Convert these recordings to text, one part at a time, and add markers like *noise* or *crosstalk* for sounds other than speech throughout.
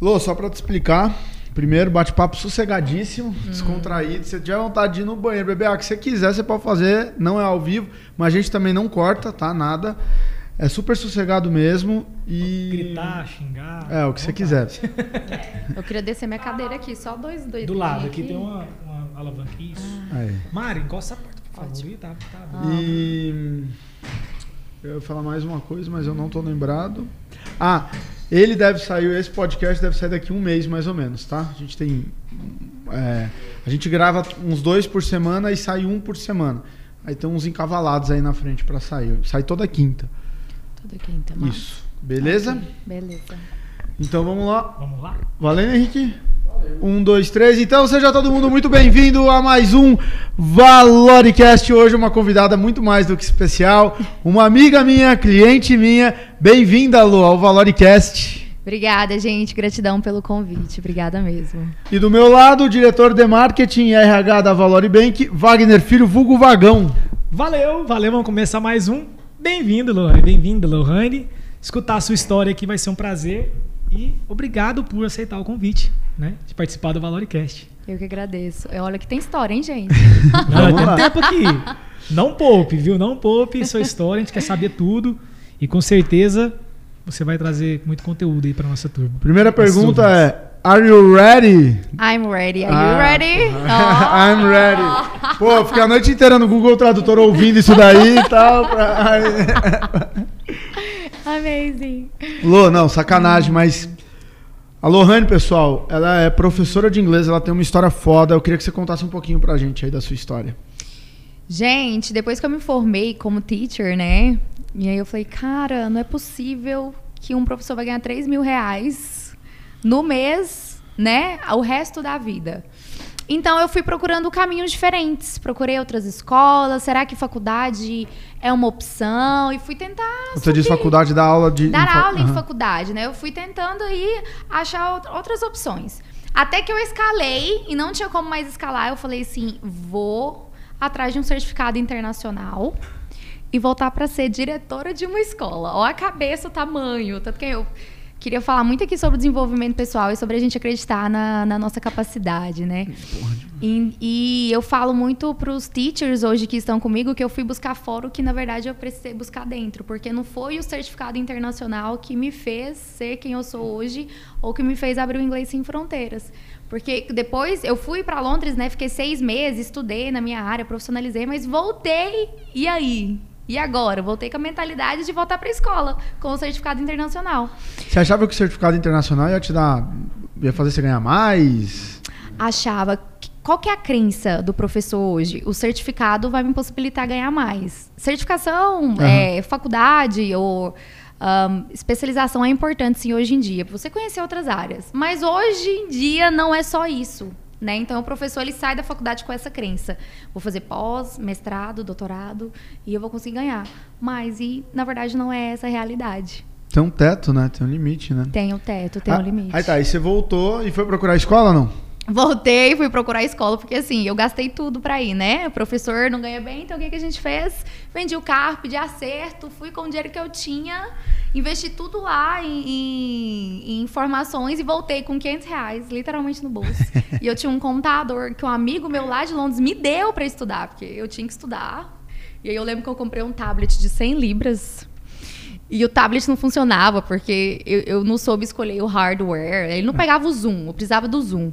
Lô, só pra te explicar. Primeiro, bate-papo sossegadíssimo, Hum. descontraído. Se você tiver vontade de ir no banheiro, beber água que você quiser, você pode fazer. Não é ao vivo, mas a gente também não corta, tá? Nada. É super sossegado mesmo e. Gritar, xingar. É, o que você quiser. *laughs* Eu queria descer minha cadeira aqui, só dois, dois Do lado, aqui dedinhos tem uma, uma alavanca. Isso. Aí. Mari, encosta a porta, por favor. Tá, tá bom. E. Eu ia falar mais uma coisa, mas eu não tô lembrado. Ah, ele deve sair, esse podcast deve sair daqui um mês mais ou menos, tá? A gente tem. é, a gente grava uns dois por semana e sai um por semana. Aí tem uns encavalados aí na frente pra sair. Sai toda quinta. Tudo quinta, massa. Isso. Beleza? Beleza. Então vamos lá. Vamos lá? Valendo, Henrique? Um, dois, três. Então seja todo mundo muito bem-vindo a mais um Valoricast. Hoje uma convidada muito mais do que especial. Uma amiga minha, cliente minha. Bem-vinda, Lu, ao Valoricast. Obrigada, gente. Gratidão pelo convite. Obrigada mesmo. E do meu lado, o diretor de marketing e RH da Valoribank, Wagner Filho, vulgo Vagão. Valeu, valeu. Vamos começar mais um. Bem-vindo, Lohane. Bem-vinda, Lohane. Escutar a sua história aqui vai ser um prazer. E obrigado por aceitar o convite, né? De participar do Valoricast. Eu que agradeço. É, Olha que tem história, hein, gente? *laughs* Não, tem tempo aqui. Não poupe, viu? Não poupe sua história. A gente quer saber tudo. E com certeza você vai trazer muito conteúdo aí pra nossa turma. Primeira pergunta é: Are you ready? I'm ready. Are Ah. you ready? I'm ready. Pô, fiquei a noite inteira no Google Tradutor ouvindo isso daí e tal. pra- *laughs* Amazing. Lô, não, sacanagem, mas. A Lohane, pessoal, ela é professora de inglês, ela tem uma história foda. Eu queria que você contasse um pouquinho pra gente aí da sua história. Gente, depois que eu me formei como teacher, né? E aí eu falei, cara, não é possível que um professor vai ganhar 3 mil reais no mês, né? O resto da vida. Então eu fui procurando caminhos diferentes. Procurei outras escolas. Será que faculdade é uma opção? E fui tentar. Você diz subir- faculdade da aula de. dar em aula em Aham. faculdade, né? Eu fui tentando aí achar out- outras opções. Até que eu escalei e não tinha como mais escalar, eu falei assim: vou atrás de um certificado internacional e voltar para ser diretora de uma escola. Ó a cabeça, o tamanho. Tanto que eu queria falar muito aqui sobre o desenvolvimento pessoal e sobre a gente acreditar na, na nossa capacidade, né? E, e eu falo muito para os teachers hoje que estão comigo que eu fui buscar fora o que na verdade eu precisei buscar dentro, porque não foi o certificado internacional que me fez ser quem eu sou hoje ou que me fez abrir o inglês sem fronteiras. Porque depois eu fui para Londres, né? Fiquei seis meses, estudei na minha área, profissionalizei, mas voltei. E aí? E agora? Voltei com a mentalidade de voltar para a escola com o certificado internacional. Você achava que o certificado internacional ia te dar. ia fazer você ganhar mais? achava qual que é a crença do professor hoje? O certificado vai me possibilitar ganhar mais. Certificação, Aham. é, faculdade ou ahn, especialização é importante sim hoje em dia, para você conhecer outras áreas. Mas hoje em dia não é só isso. Né? Então o professor ele sai da faculdade com essa crença. Vou fazer pós, mestrado, doutorado e eu vou conseguir ganhar. Mas e na verdade não é essa a realidade. Tem um teto, né? Tem um limite, né? Tem o teto, tem Ah, o limite. Aí tá, aí você voltou e foi procurar a escola ou não? Voltei, fui procurar a escola, porque assim, eu gastei tudo pra ir, né? O professor não ganha bem, então o que, que a gente fez? Vendi o carro, pedi acerto, fui com o dinheiro que eu tinha, investi tudo lá em, em- em informações e voltei com 500 reais, literalmente no bolso. *laughs* e eu tinha um computador que um amigo meu lá de Londres me deu pra estudar, porque eu tinha que estudar. E aí eu lembro que eu comprei um tablet de 100 libras. E o tablet não funcionava, porque eu, eu não soube escolher o hardware. Ele não pegava o zoom, eu precisava do zoom.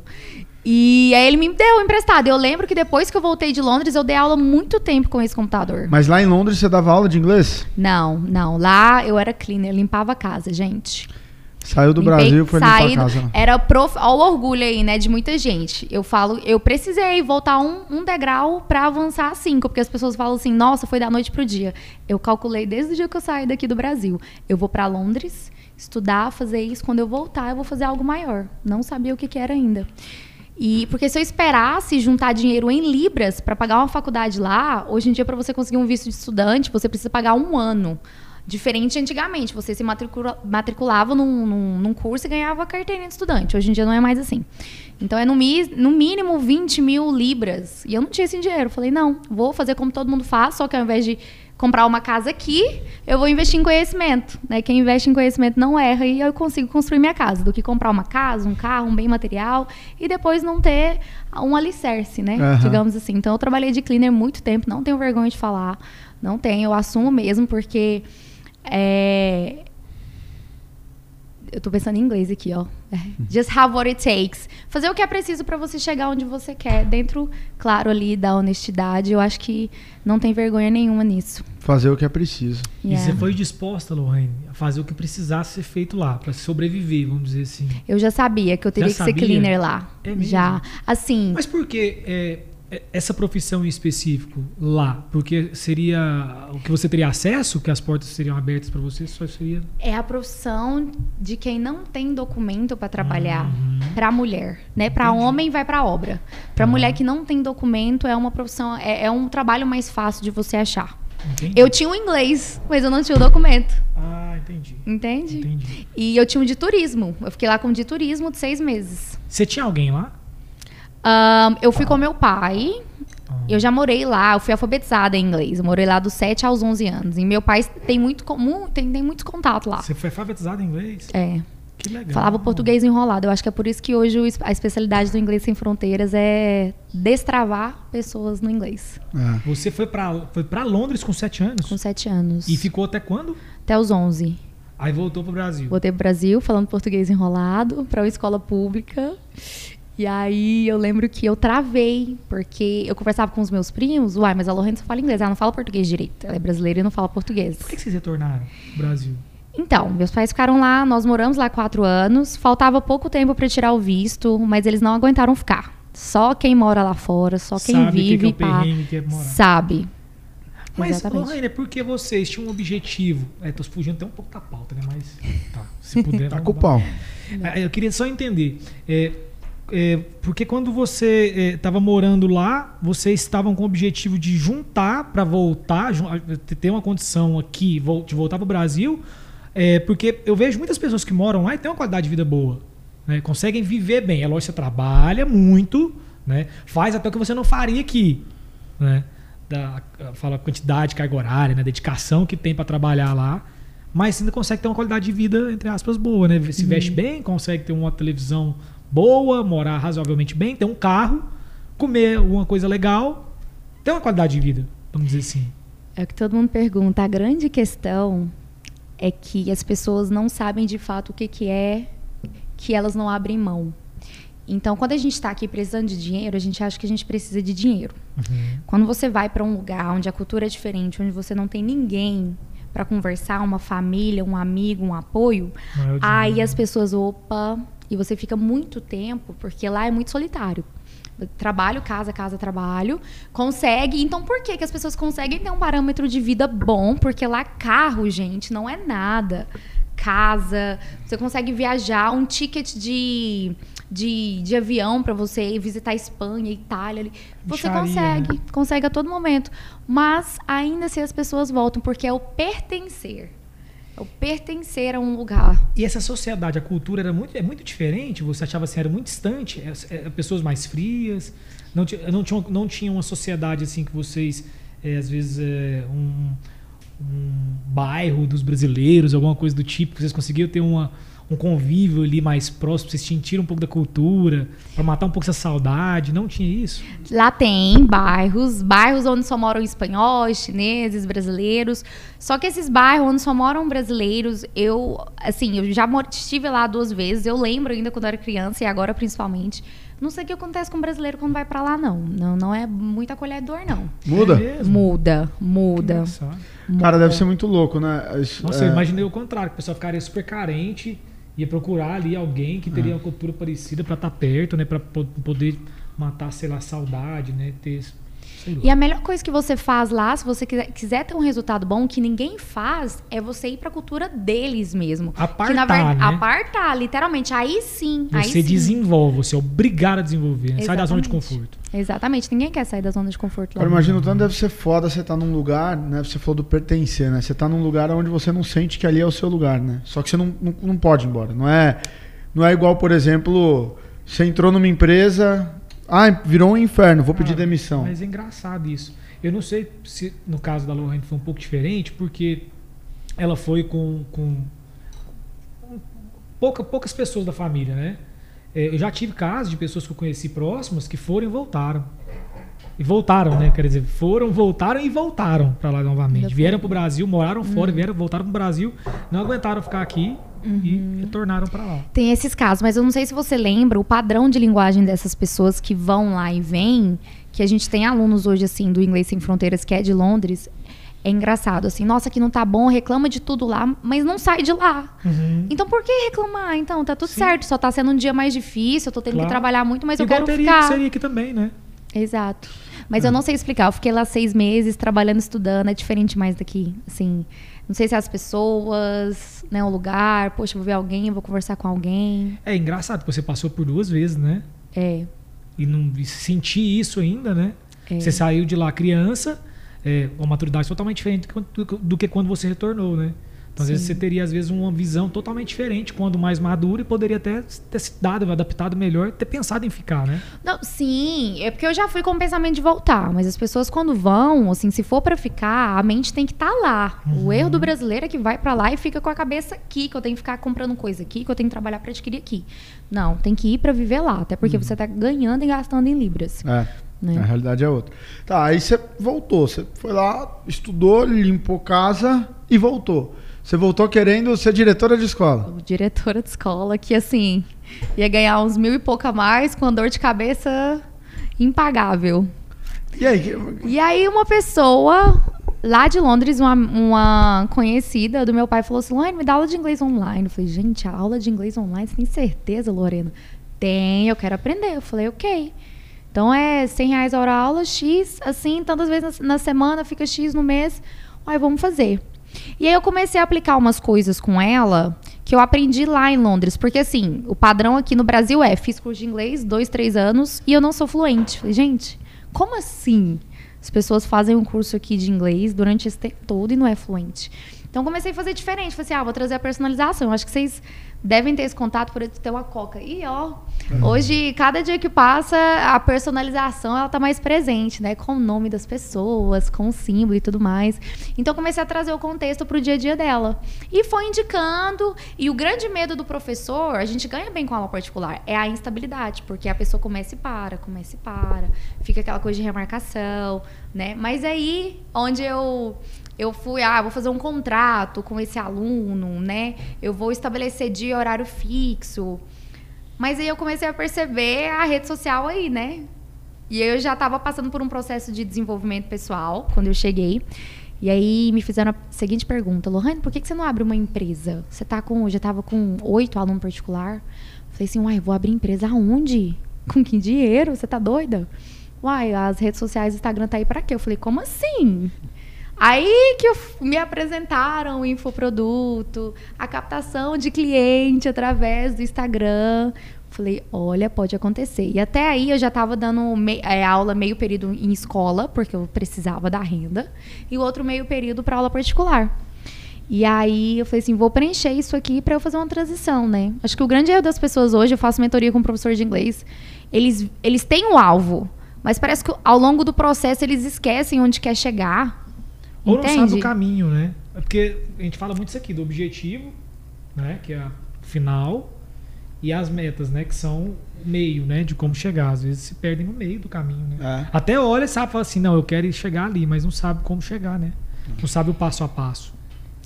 E aí ele me deu emprestado. Eu lembro que depois que eu voltei de Londres, eu dei aula muito tempo com esse computador. Mas lá em Londres você dava aula de inglês? Não, não. Lá eu era cleaner, limpava a casa, gente. Saiu do Limpei- Brasil, foi limpar a casa. né? Era prof... Olha o orgulho aí, né, de muita gente. Eu falo, eu precisei voltar um, um degrau pra avançar cinco, porque as pessoas falam assim, nossa, foi da noite pro dia. Eu calculei desde o dia que eu saí daqui do Brasil. Eu vou pra Londres estudar, fazer isso. Quando eu voltar, eu vou fazer algo maior. Não sabia o que, que era ainda. E porque se eu esperasse juntar dinheiro em libras para pagar uma faculdade lá, hoje em dia para você conseguir um visto de estudante, você precisa pagar um ano. Diferente antigamente, você se matricula- matriculava num, num- num curso e ganhava carteirinha de estudante. Hoje em dia não é mais assim. Então é no, no mínimo 20 mil libras. E eu não tinha esse dinheiro. Falei, não, vou fazer como todo mundo faz, só que ao invés de comprar uma casa aqui, eu vou investir em conhecimento. Né? Quem investe em conhecimento não erra e eu consigo construir minha casa. Do que comprar uma casa, um carro, um bem material e depois não ter um alicerce, né? Aham. Digamos assim. Então eu trabalhei de cleaner muito tempo, não tenho vergonha de falar. Não tenho, eu assumo mesmo, porque. é, Eu tô pensando em inglês aqui, ó. É, Just have what it takes. Fazer o que é preciso para você chegar onde você quer. Dentro, claro, ali da honestidade. Eu acho que não tem vergonha nenhuma nisso. Fazer o que é preciso. E Yeah. você foi disposta, Lohane, a fazer o que precisasse ser feito lá, pra sobreviver, vamos dizer assim. Eu já sabia que eu teria Já que ser sabia? cleaner lá. É mesmo? Já. Assim, Mas por que é, é, essa profissão em específico lá? Porque seria o que você teria acesso, que as portas seriam abertas pra você, só seria. é a profissão de quem não tem documento para trabalhar Uhum. para mulher, né? Para homem vai para obra. Para Tá. mulher que não tem documento é uma profissão, é, é um trabalho mais fácil de você achar. Entendi. Eu tinha o inglês, mas eu não tinha o documento, Ah, entendi. entende? Entendi. E eu tinha o de turismo. Eu fiquei lá com o de turismo de seis meses. Você tinha alguém lá? Ahn, eu fui com meu pai. Ah. Eu já morei lá, eu fui alfabetizada em inglês. Eu morei lá dos 7 aos 11 anos. E meu pai tem muito comum, tem, tem muitos contatos lá. Você foi alfabetizado em inglês? É. Que legal. Falava português enrolado. Eu acho que é por isso que hoje a especialidade do Inglês Sem Fronteiras é destravar pessoas no inglês. É. Você foi pra, foi pra Londres com 7 anos? Com 7 anos. E ficou até quando? Até os 11. Aí voltou pro Brasil. Voltei pro Brasil falando português enrolado para uma escola pública. E aí eu lembro que eu travei, porque eu conversava com os meus primos, uai, mas a Lorena só fala inglês, ela não fala português direito. Ela é brasileira e não fala português. Por que que vocês retornaram pro Brasil? Então, meus pais ficaram lá, nós moramos lá quatro anos, faltava pouco tempo para tirar o visto, mas eles não aguentaram ficar. Só quem mora lá fora, só quem Sabe o que vive que é pá, perrengue que é morar. sabe. Mas, Exatamente. Lorraine, é porque vocês tinham um objetivo. É, tô fugindo até um pouco da pauta, né? Mas, tá, se puder. *laughs* Tá com o pau. Ah, Eu queria só entender. É, é, porque quando você estava morando lá, vocês estavam com o objetivo de juntar para voltar, ter uma condição aqui, de voltar para o Brasil. É, porque eu vejo muitas pessoas que moram lá e têm uma qualidade de vida boa. né? Conseguem viver bem. É lógico, você trabalha muito, né? faz até o que você não faria aqui. Né? Da, fala a quantidade, carga horária, né? dedicação que tem para trabalhar lá. Mas ainda consegue ter uma qualidade de vida, entre aspas, boa, né? Se veste bem, consegue ter uma televisão boa, morar razoavelmente bem, ter um carro, comer uma coisa legal, ter uma qualidade de vida, vamos dizer assim. É o que todo mundo pergunta. A grande questão é que as pessoas não sabem de fato o que, que é que elas não abrem mão. Então, quando a gente está aqui precisando de dinheiro, a gente acha que a gente precisa de dinheiro. Quando você vai para um lugar onde a cultura é diferente, onde você não tem ninguém para conversar, uma família, um amigo, um apoio, aí dinheiro. as pessoas, opa, e você fica muito tempo, porque lá é muito solitário. Trabalho, casa, casa, trabalho. Consegue. Então, por que, que as pessoas conseguem ter um parâmetro de vida bom? Porque lá, carro, gente, não é nada. Casa, você consegue viajar, um ticket de, de, de avião para você ir visitar Espanha, Itália. ali. Você consegue, né? consegue a todo momento. Mas ainda assim as pessoas voltam, porque é o pertencer. O pertencer a um lugar. E essa sociedade, a cultura era muito, é muito diferente? Você achava assim, era muito distante? É, é, pessoas mais frias? Não, não, tinha, não tinha uma sociedade assim que vocês, é, às vezes, é, um, um bairro dos brasileiros, alguma coisa do tipo, que vocês conseguiam ter uma, um convívio ali mais próximo, vocês sentiram um pouco da cultura, para matar um pouco essa saudade? Não tinha isso? Lá tem bairros, bairros onde só moram espanhóis, chineses, brasileiros. Só que esses bairros onde só moram brasileiros, eu, assim, eu já estive lá duas vezes. Eu lembro ainda quando eu era criança e agora principalmente. Não sei o que acontece com o brasileiro quando vai pra lá, não. Não, não é muito acolhedor, não. Muda? É? Muda, muda. engraçado. Cara, deve ser muito louco, né? Nossa, é, eu imaginei o contrário, que o pessoal ficaria super carente, ia procurar ali alguém que teria uma cultura parecida pra estar perto, né? Pra po- poder matar, sei lá, saudade, né? Ter. E a melhor coisa que você faz lá, se você quiser, quiser ter um resultado bom, que ninguém faz, é você ir pra cultura deles mesmo. Apartar, que, na verdade, né? apartar, literalmente. Aí sim. aí Você sim. desenvolve, você é obrigado a desenvolver, né? Sai da zona de Exatamente. conforto. Exatamente. Ninguém quer sair da zona de conforto lá. Cara, imagina o tanto deve ser foda você tá num lugar, né? Você falou do pertencer, né? Você tá num lugar onde você não sente que ali é o seu lugar, né? Só que você não, não, não pode ir embora. Não é, não é igual, por exemplo, você entrou numa empresa, ah, virou um inferno, vou pedir Cara, demissão. Mas é engraçado isso. Eu não sei se no caso da Lohane foi um pouco diferente, porque ela foi com, com pouca, poucas pessoas da família, né? É, eu já tive casos de pessoas que eu conheci próximas que foram e voltaram. E voltaram, né? Quer dizer, foram, voltaram e voltaram para lá novamente. Vieram para o Brasil, moraram fora, uhum. vieram, voltaram para o Brasil, não aguentaram ficar aqui uhum. e retornaram para lá. Tem esses casos, mas eu não sei se você lembra o padrão de linguagem dessas pessoas que vão lá e vêm, que a gente tem alunos hoje assim do Inglês Sem Fronteiras que é de Londres, é engraçado, assim, nossa, aqui não tá bom, reclama de tudo lá, mas não sai de lá. Uhum. Então por que reclamar? Então, tá tudo Sim. certo, só tá sendo um dia mais difícil, eu tô tendo claro. que trabalhar muito, mas Igual eu quero teria ficar. Que seria aqui também, né? Exato. Mas eu não sei explicar, eu fiquei lá seis meses trabalhando, estudando, é diferente mais daqui, assim. Não sei se é as pessoas, né, o lugar, poxa, vou ver alguém, vou conversar com alguém. É engraçado, você passou por duas vezes, né? É. E não sentir isso ainda, né? É. Você saiu de lá criança, é, uma maturidade totalmente diferente do que quando você retornou, né? Então, às Sim. vezes, você teria, às vezes, uma visão totalmente diferente quando mais maduro e poderia até ter se dado, adaptado melhor, ter pensado em ficar, né? Não, sim, é porque eu já fui com o pensamento de voltar, mas as pessoas quando vão, assim, se for para ficar, a mente tem que estar tá lá. Uhum. O erro do brasileiro é que vai para lá e fica com a cabeça aqui, que eu tenho que ficar comprando coisa aqui, que eu tenho que trabalhar para adquirir aqui. Não, tem que ir para viver lá, até porque uhum. você tá ganhando e gastando em libras. É. Né? A realidade é outra. Tá, aí você voltou, você foi lá, estudou, limpou casa e voltou. Você voltou querendo ser diretora de escola? Diretora de escola, que assim, ia ganhar uns mil e pouco a mais com a dor de cabeça impagável. E aí? E aí uma pessoa lá de Londres, uma, uma conhecida do meu pai falou assim, Lorena, me dá aula de inglês online. Eu falei, gente, a aula de inglês online, você tem certeza, Lorena? Tem, eu quero aprender. Eu falei, ok. Então é 100 reais a hora aula, X, assim, tantas vezes na, na semana, fica X no mês. Aí vamos fazer. E aí eu comecei a aplicar umas coisas com ela que eu aprendi lá em Londres. Porque assim, o padrão aqui no Brasil é, fiz curso de inglês, dois, três anos, e eu não sou fluente. Falei, gente, como assim? As pessoas fazem um curso aqui de inglês durante esse tempo todo e não é fluente. Então comecei a fazer diferente. Falei assim, ah, vou trazer a personalização. Acho que vocês devem ter esse contato por ter uma coca. E ó, hoje, cada dia que passa, a personalização ela tá mais presente, né? Com o nome das pessoas, com o símbolo e tudo mais. Então comecei a trazer o contexto para o dia a dia dela. E foi indicando. E o grande medo do professor, a gente ganha bem com aula particular, é a instabilidade, porque a pessoa começa e para, começa e para, fica aquela coisa de remarcação, né? Mas aí, onde eu eu fui, ah, vou fazer um contrato com esse aluno, né? Eu vou estabelecer dia e horário fixo. Mas aí eu comecei a perceber a rede social aí, né? E eu já estava passando por um processo de desenvolvimento pessoal quando eu cheguei. E aí me fizeram a seguinte pergunta: Lohane, por que, que você não abre uma empresa? Você tá com, já estava com oito alunos particular? Falei assim, uai, vou abrir empresa aonde? *laughs* Com que dinheiro? Você tá doida? Uai, as redes sociais, Instagram tá aí para quê? Eu falei, como assim? Aí que eu, me apresentaram o infoproduto, a captação de cliente através do Instagram. Falei, olha, pode acontecer. E até aí eu já estava dando me, é, aula meio período em escola, porque eu precisava da renda, e o outro meio período para aula particular. E aí eu falei assim, vou preencher isso aqui para eu fazer uma transição, né? Acho que o grande erro das pessoas hoje, eu faço mentoria com professor de inglês, eles, eles têm o um alvo, mas parece que ao longo do processo eles esquecem onde quer chegar ou Entende? não sabe o caminho, né? É porque a gente fala muito isso aqui, do objetivo, né? Que é a final, e as metas, né? Que são o meio, né? De como chegar. Às vezes se perdem no meio do caminho, né? É. Até olha e sabe, fala assim, não, eu quero chegar ali, mas não sabe como chegar, né? Não sabe o passo a passo.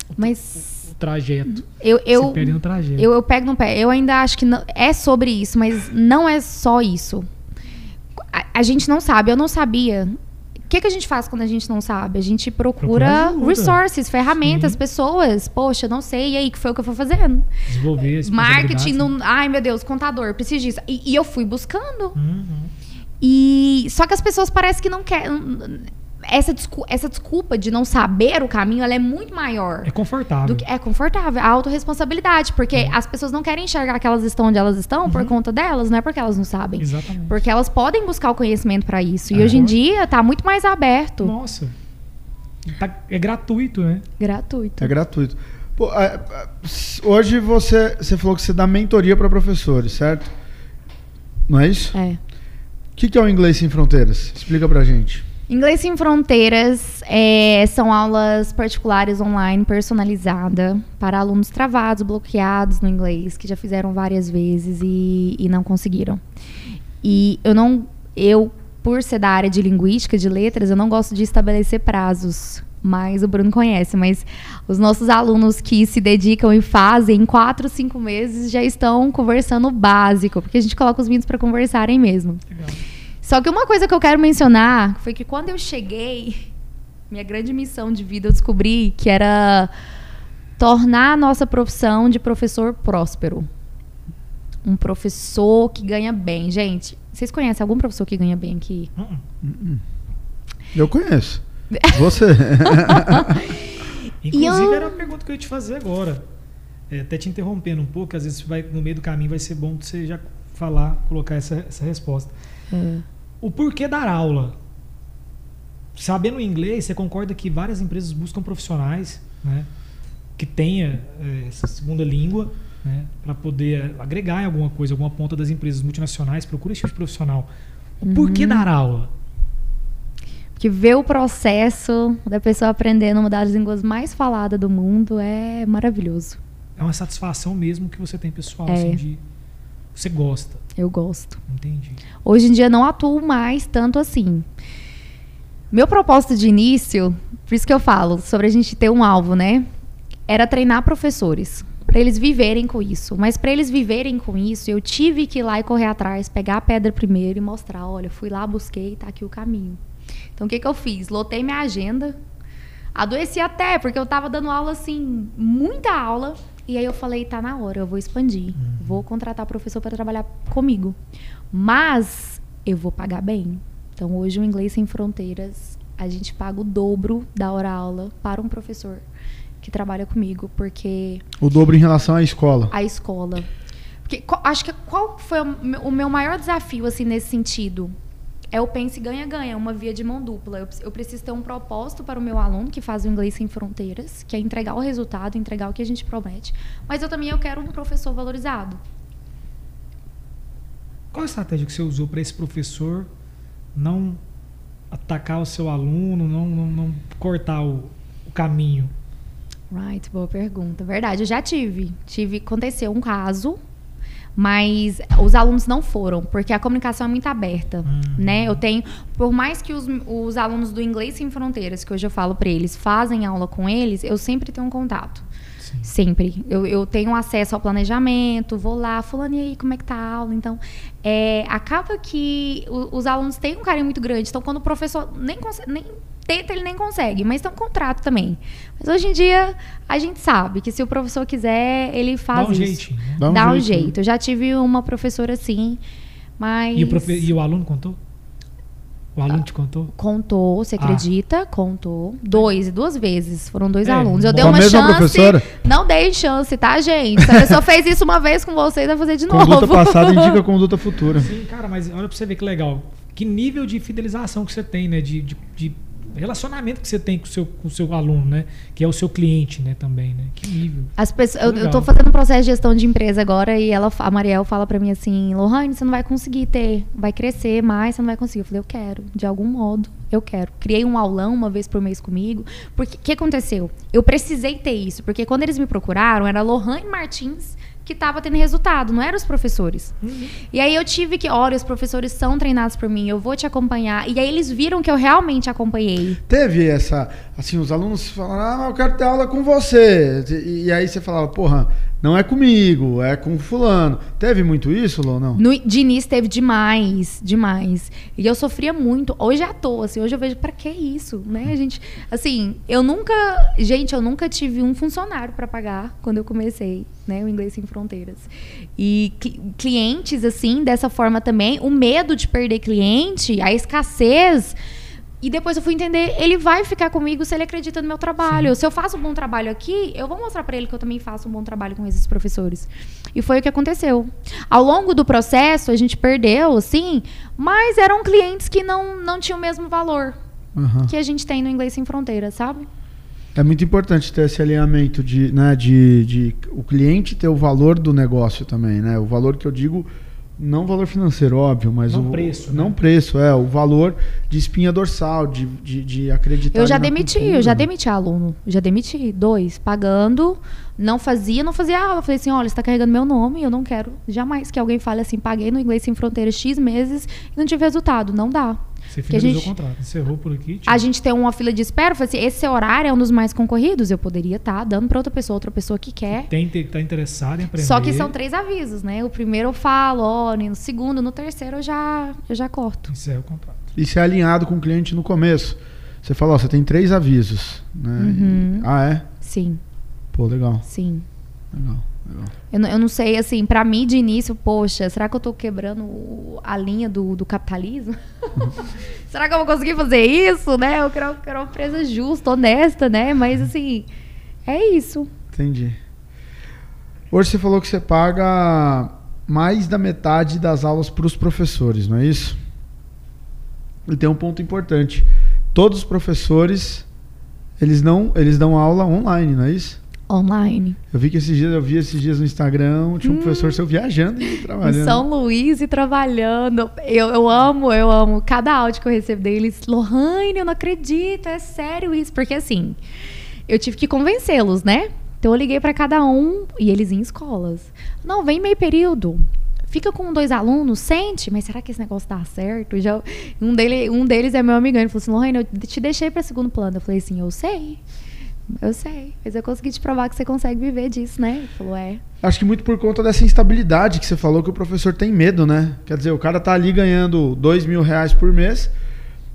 O, mas o, o trajeto. Eu, eu, se perde no trajeto. Eu, eu pego no pé. Eu ainda acho que não, é sobre isso, mas não é só isso. A, a gente não sabe. Eu não sabia o que, que a gente faz quando a gente não sabe? A gente procura, procura resources, ferramentas, Sim. pessoas. Poxa, não sei. E aí, que foi o que eu fui fazendo? Desenvolver esse Marketing, não, ai meu Deus, contador, preciso disso. E, e eu fui buscando. Uhum. E só que as pessoas parecem que não querem essa, descu essa desculpa de não saber o caminho, ela é muito maior. É confortável. Que, é confortável. A autorresponsabilidade. Porque é. as pessoas não querem enxergar que elas estão onde elas estão uhum. por conta delas, não é porque elas não sabem. Exatamente. Porque elas podem buscar o conhecimento para isso. E é. hoje em dia está muito mais aberto. Nossa. Tá, é gratuito, né? Gratuito. É gratuito. Pô, é, é, hoje você, você falou que você dá mentoria para professores, certo? Não é isso? É. O que, que é o Inglês Sem Fronteiras? Explica pra gente. Inglês Sem Fronteiras é, são aulas particulares online personalizada para alunos travados, bloqueados no inglês, que já fizeram várias vezes e, e não conseguiram. E eu não, eu por ser da área de linguística, de letras, eu não gosto de estabelecer prazos. Mas o Bruno conhece, mas os nossos alunos que se dedicam e fazem em quatro, cinco meses já estão conversando básico, porque a gente coloca os meninos para conversarem mesmo. Legal. Só que uma coisa que eu quero mencionar foi que quando eu cheguei, minha grande missão de vida, eu descobri que era tornar a nossa profissão de professor próspero. Um professor que ganha bem. Gente, vocês conhecem algum professor que ganha bem aqui? Eu conheço. *laughs* Você. Inclusive, eu... era a pergunta que eu ia te fazer agora. É, até te interrompendo um pouco, às vezes vai, no meio do caminho vai ser bom você já falar, colocar essa, essa resposta. É o porquê dar aula. Sabendo inglês, você concorda que várias empresas buscam profissionais né, que tenha é, essa segunda língua né, para poder agregar em alguma coisa, alguma ponta das empresas multinacionais, procura esse tipo de profissional. O uhum. porquê dar aula? Porque ver o processo da pessoa aprendendo uma das línguas mais faladas do mundo é maravilhoso. É uma satisfação mesmo que você tem pessoal, é. assim, de você gosta. Eu gosto. Entendi. Hoje em dia não atuo mais tanto assim. Meu propósito de início, por isso que eu falo sobre a gente ter um alvo, né? Era treinar professores para eles viverem com isso. Mas para eles viverem com isso, eu tive que ir lá e correr atrás, pegar a pedra primeiro e mostrar, olha, fui lá, busquei, tá aqui o caminho. Então o que que eu fiz? Lotei minha agenda. Adoeci até, porque eu estava dando aula assim, muita aula, e aí eu falei, tá na hora, eu vou expandir. Uhum. Vou contratar professor para trabalhar comigo. Mas eu vou pagar bem. Então hoje o Inglês Sem Fronteiras, a gente paga o dobro da hora aula para um professor que trabalha comigo, porque o dobro em relação à escola. À escola. Porque acho que qual foi o meu maior desafio assim nesse sentido? É o pense ganha-ganha, uma via de mão dupla. Eu, eu, preciso ter um propósito para o meu aluno que faz o inglês sem fronteiras, que é entregar o resultado, entregar o que a gente promete. Mas eu também eu quero um professor valorizado. Qual a estratégia que você usou para esse professor não atacar o seu aluno, não, não, não cortar o, o caminho? Right, boa pergunta. Verdade, eu já tive. Tive, aconteceu um caso mas os alunos não foram, porque a comunicação é muito aberta, uhum. né? Eu tenho, por mais que os, os alunos do Inglês Sem Fronteiras, que hoje eu falo para eles, fazem aula com eles, eu sempre tenho um contato. Sim. Sempre. Eu, eu tenho acesso ao planejamento, vou lá, fulano, e aí, como é que tá a aula? Então, é, acaba que o, os alunos têm um carinho muito grande. Então, quando o professor nem, nem tenta, ele nem consegue, mas tem um contrato também. Mas hoje em dia, a gente sabe que se o professor quiser, ele faz Dá um isso. Jeitinho, né? Dá um, Dá um jeito. jeito. Eu já tive uma professora assim, mas... E o, profe... e o aluno contou? O aluno te contou? Contou, você ah. acredita? Ah. Contou. Dois, duas vezes. Foram dois é, alunos. Eu dei uma chance. Professora? Não dei chance, tá, gente? Se a pessoa fez isso uma vez com vocês, vai fazer de conduta novo. Conduta passada indica *laughs* conduta futura. Sim, cara, mas olha pra você ver que legal. Que nível de fidelização que você tem, né? De, de, de relacionamento que você tem com o seu, com o seu aluno, né? Que é o seu cliente, né, também, né? Que nível. As pessoas, eu, eu tô fazendo um processo de gestão de empresa agora e ela, a Mariel fala para mim assim, Lohane, você não vai conseguir ter, vai crescer mais, você não vai conseguir. Eu falei, eu quero, de algum modo, eu quero. Criei um aulão uma vez por mês comigo. Porque o que aconteceu? Eu precisei ter isso, porque quando eles me procuraram, era Lohane Martins que estava tendo resultado, não eram os professores. Uhum. E aí eu tive que, olha, os professores são treinados por mim, eu vou te acompanhar. E aí eles viram que eu realmente acompanhei. Teve essa, assim, os alunos falaram, ah, eu quero ter aula com você. E, aí você falava, porra, não é comigo, é com fulano. Teve muito isso, Lô, não? No, de início teve demais, demais. E eu sofria muito. Hoje à toa, assim, hoje eu vejo, para que isso, né, gente? Assim, eu nunca, gente, eu nunca tive um funcionário para pagar quando eu comecei né? O inglês sem fronteiras. E clientes, assim, dessa forma também, o medo de perder cliente, a escassez. E depois eu fui entender, ele vai ficar comigo se ele acredita no meu trabalho. Sim. Se eu faço um bom trabalho aqui, eu vou mostrar para ele que eu também faço um bom trabalho com esses professores. E foi o que aconteceu. Ao longo do processo, a gente perdeu, sim, mas eram clientes que não, não tinham o mesmo valor uhum. que a gente tem no Inglês Sem Fronteiras, sabe? É muito importante ter esse alinhamento de, né, de, de o cliente ter o valor do negócio também, né? O valor que eu digo não valor financeiro, óbvio, mas Não o preço, né? não preço, é o valor de espinha dorsal, de, de, de acreditar. Eu já na demiti, cultura. eu já demiti aluno. Já demiti, dois, pagando, não fazia, não fazia aula. Eu falei assim, olha, você tá carregando meu nome, eu não quero jamais que alguém fale assim, paguei no Inglês Sem Fronteiras X meses e não tive resultado. Não dá. Você Que a finalizou gente- o contrato. Encerrou por aqui. A tchau. gente tem uma fila de espera, eu falei assim, esse horário é um dos mais concorridos, eu poderia estar dando pra outra pessoa, outra pessoa que quer. Tem, te- tá interessado em aprender. Só que são três avisos, né? O primeiro eu falo, ó, no segundo, no terceiro eu já, eu já corto. Encerra o contrato. E ser alinhado com o cliente no começo. Você falou, ó, você tem três avisos. Né? Uhum. E- Ah, é? Sim, Pô, legal, sim. legal. Eu não, eu não sei, assim, pra mim de início, poxa, será que eu tô quebrando a linha do, do capitalismo? *laughs* será que eu vou conseguir fazer isso, né? Eu quero, quero uma empresa justa, honesta, né? Mas, assim, é isso. Entendi. Hoje você falou que você paga mais da metade das aulas para os professores, não é isso? E tem um ponto importante. Todos os professores, eles não, eles dão aula online, não é isso? Online. Eu vi que esses dias, eu vi esses dias no Instagram, tinha um professor seu viajando e Em trabalhando. São Luís e trabalhando. Eu, eu amo, eu amo. Cada áudio que eu recebo deles, Lohane, eu não acredito, é sério isso. Porque assim, eu tive que convencê-los, né? Então eu liguei pra cada um e eles em escolas. Não, vem meio período. Fica com dois alunos, sente, mas será que esse negócio dá certo? Já, um, dele, um deles é meu amigão, ele falou assim, Lohane, eu te deixei pra segundo plano. Eu falei assim, eu sei, eu sei, mas eu consegui te provar que você consegue viver disso, né? Ele falou, é. Acho que muito por conta dessa instabilidade que você falou que o professor tem medo, né? Quer dizer, o cara tá ali ganhando dois mil reais por mês.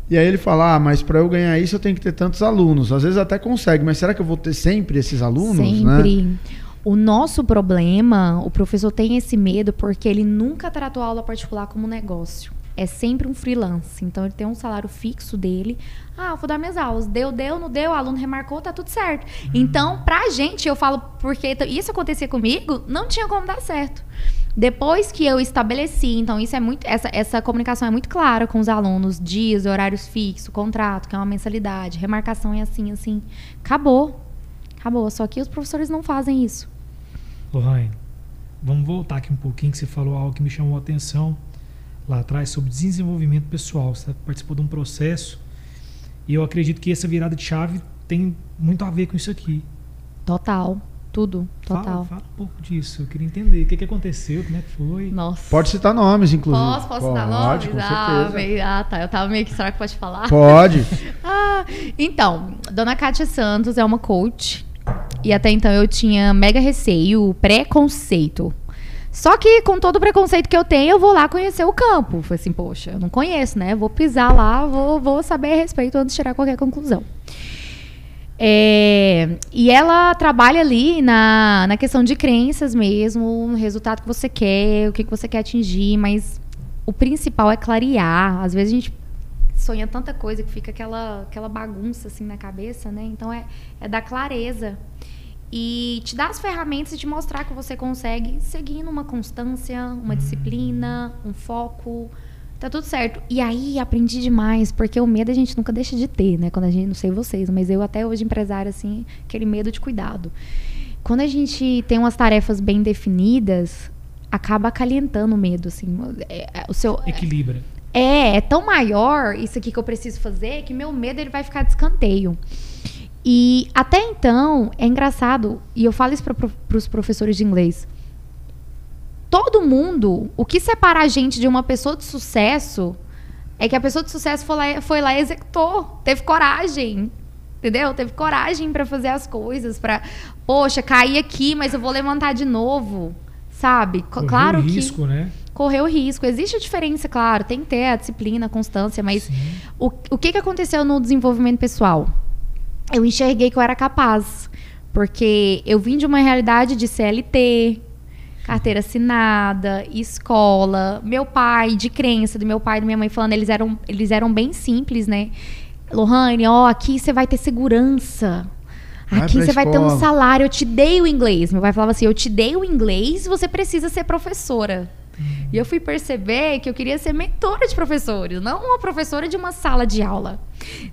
E aí ele fala, ah, mas para eu ganhar isso eu tenho que ter tantos alunos. Às vezes até consegue, mas será que eu vou ter sempre esses alunos, né? Sempre. O nosso problema, o professor tem esse medo porque ele nunca tratou a aula particular como negócio. É sempre um freelance. Então ele tem um salário fixo dele. Ah, vou dar minhas aulas. Deu, deu, não deu, o aluno remarcou, tá tudo certo. Então, pra gente, eu falo, porque isso acontecia comigo, não tinha como dar certo. Depois que eu estabeleci, então isso é muito. Essa, essa comunicação é muito clara com os alunos, dias, horários fixos, contrato, que é uma mensalidade, remarcação é assim, assim. Acabou. Acabou. Só que os professores não fazem isso. Lohane, vamos voltar aqui um pouquinho, que você falou algo que me chamou a atenção lá atrás sobre desenvolvimento pessoal. Você participou de um processo e eu acredito que essa virada de chave tem muito a ver com isso aqui. Total. Tudo. Total. Fala, fala um pouco disso. Eu queria entender o que, que aconteceu, como é que foi. Nossa. Pode citar nomes, inclusive. Posso, posso Pode, nomes? com ah, meio- ah, tá. Eu tava meio que. Será que pode falar? Pode. *laughs* Ah, então, Dona Kátia Santos é uma coach. E até então eu tinha mega receio, preconceito. Só que com todo o preconceito que eu tenho, eu vou lá conhecer o campo. Falei assim, poxa, eu não conheço, né? Vou pisar lá, vou, vou saber a respeito antes de tirar qualquer conclusão. É, e ela trabalha ali na, na questão de crenças mesmo, no resultado que você quer, o que, que você quer atingir, mas o principal é clarear. Às vezes a gente sonha tanta coisa que fica aquela, aquela bagunça assim na cabeça, né? Então é, é dar clareza. E te dar as ferramentas e te mostrar que você consegue seguindo uma constância, uma disciplina, um foco. Tá tudo certo. E aí aprendi demais, porque o medo a gente nunca deixa de ter, né? Quando a gente, não sei vocês, mas eu até hoje empresária assim, aquele medo de cuidado. Quando a gente tem umas tarefas bem definidas, acaba acalentando o medo, assim. É, é, o seu Equilibra. é, é tão maior isso aqui que eu preciso fazer que meu medo ele vai ficar de escanteio. E até então, é engraçado, e eu falo isso para os professores de inglês. Todo mundo, o que separa a gente de uma pessoa de sucesso é que a pessoa de sucesso foi lá, foi lá e executou, teve coragem. Entendeu? Teve coragem para fazer as coisas, para, poxa, cair aqui, mas eu vou levantar de novo, sabe? Co- Correu claro o que risco, né? correu risco. Existe a diferença, claro, tem que ter a disciplina, a constância, mas Sim. o, o que, que aconteceu no desenvolvimento pessoal? Eu enxerguei que eu era capaz, porque eu vim de uma realidade de CLT, carteira assinada, escola, meu pai, de crença do meu pai e da minha mãe falando, eles eram, eles eram bem simples, né? Lohane, ó, aqui você vai ter segurança. Aqui você vai ter um salário, eu te dei o inglês. Meu pai falava assim: eu te dei o inglês, você precisa ser professora. E eu fui perceber que eu queria ser mentora de professores, não uma professora de uma sala de aula.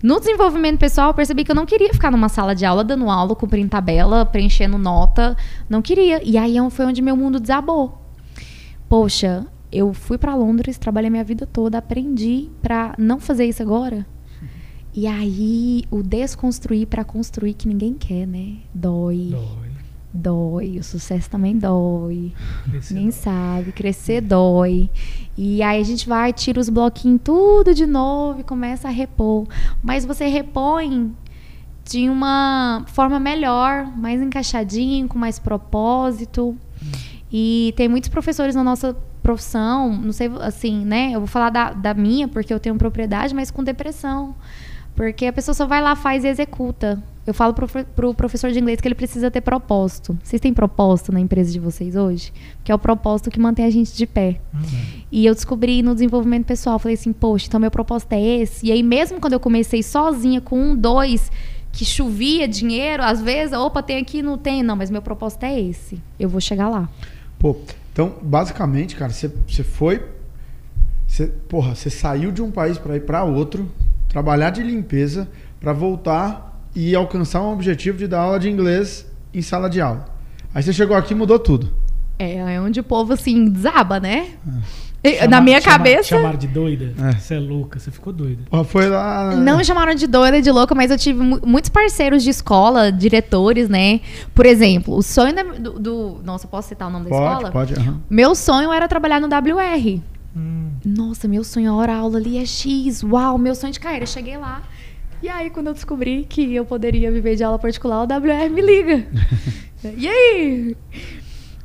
No desenvolvimento pessoal, eu percebi que eu não queria ficar numa sala de aula dando aula, cumprindo tabela, preenchendo nota. Não queria. E aí foi onde meu mundo desabou. Poxa, eu fui para Londres, trabalhei minha vida toda, aprendi para não fazer isso agora. E aí, o desconstruir para construir que ninguém quer, né? Dói. Dói. Dói. O sucesso também dói. Crescer Ninguém sabe. Crescer dói. E aí a gente vai, tira os bloquinhos tudo de novo e começa a repor. Mas você repõe de uma forma melhor, mais encaixadinho, com mais propósito. E tem muitos professores na nossa profissão, não sei assim, né? Eu vou falar da, da minha, porque eu tenho propriedade, mas com depressão. Porque a pessoa só vai lá, faz e executa. Eu falo pro, pro professor de inglês que ele precisa ter propósito. Vocês têm propósito na empresa de vocês hoje? Que é o propósito que mantém a gente de pé. Uhum. E eu descobri no desenvolvimento pessoal, falei assim, poxa, então meu propósito é esse. E aí mesmo quando eu comecei sozinha com um, dois, que chovia dinheiro, às vezes, opa, tem aqui, não tem. Não, mas meu propósito é esse. Eu vou chegar lá. Pô, então, basicamente, cara, você, foi. Você, porra, você saiu de um país para ir para outro, trabalhar de limpeza, para voltar e alcançar um objetivo de dar aula de inglês em sala de aula. Aí você chegou aqui e mudou tudo. É, é onde o povo, assim, desaba, né? E, Chama- Na minha chama- cabeça. Chamaram de doida? É. Você é louca, você ficou doida. Foi lá. Não me chamaram de doida, de louca, mas eu tive mu- muitos parceiros de escola, diretores, né? Por exemplo, o sonho da- do, do- Nossa, posso citar o nome da Pode, escola? pode. aham. Meu sonho era trabalhar no WR. Hum, Nossa, meu sonho, a hora aula ali é X. Uau, meu sonho de carreira. Cheguei lá. E aí, quando eu descobri que eu poderia viver de aula particular, o WR me liga. *laughs* e aí?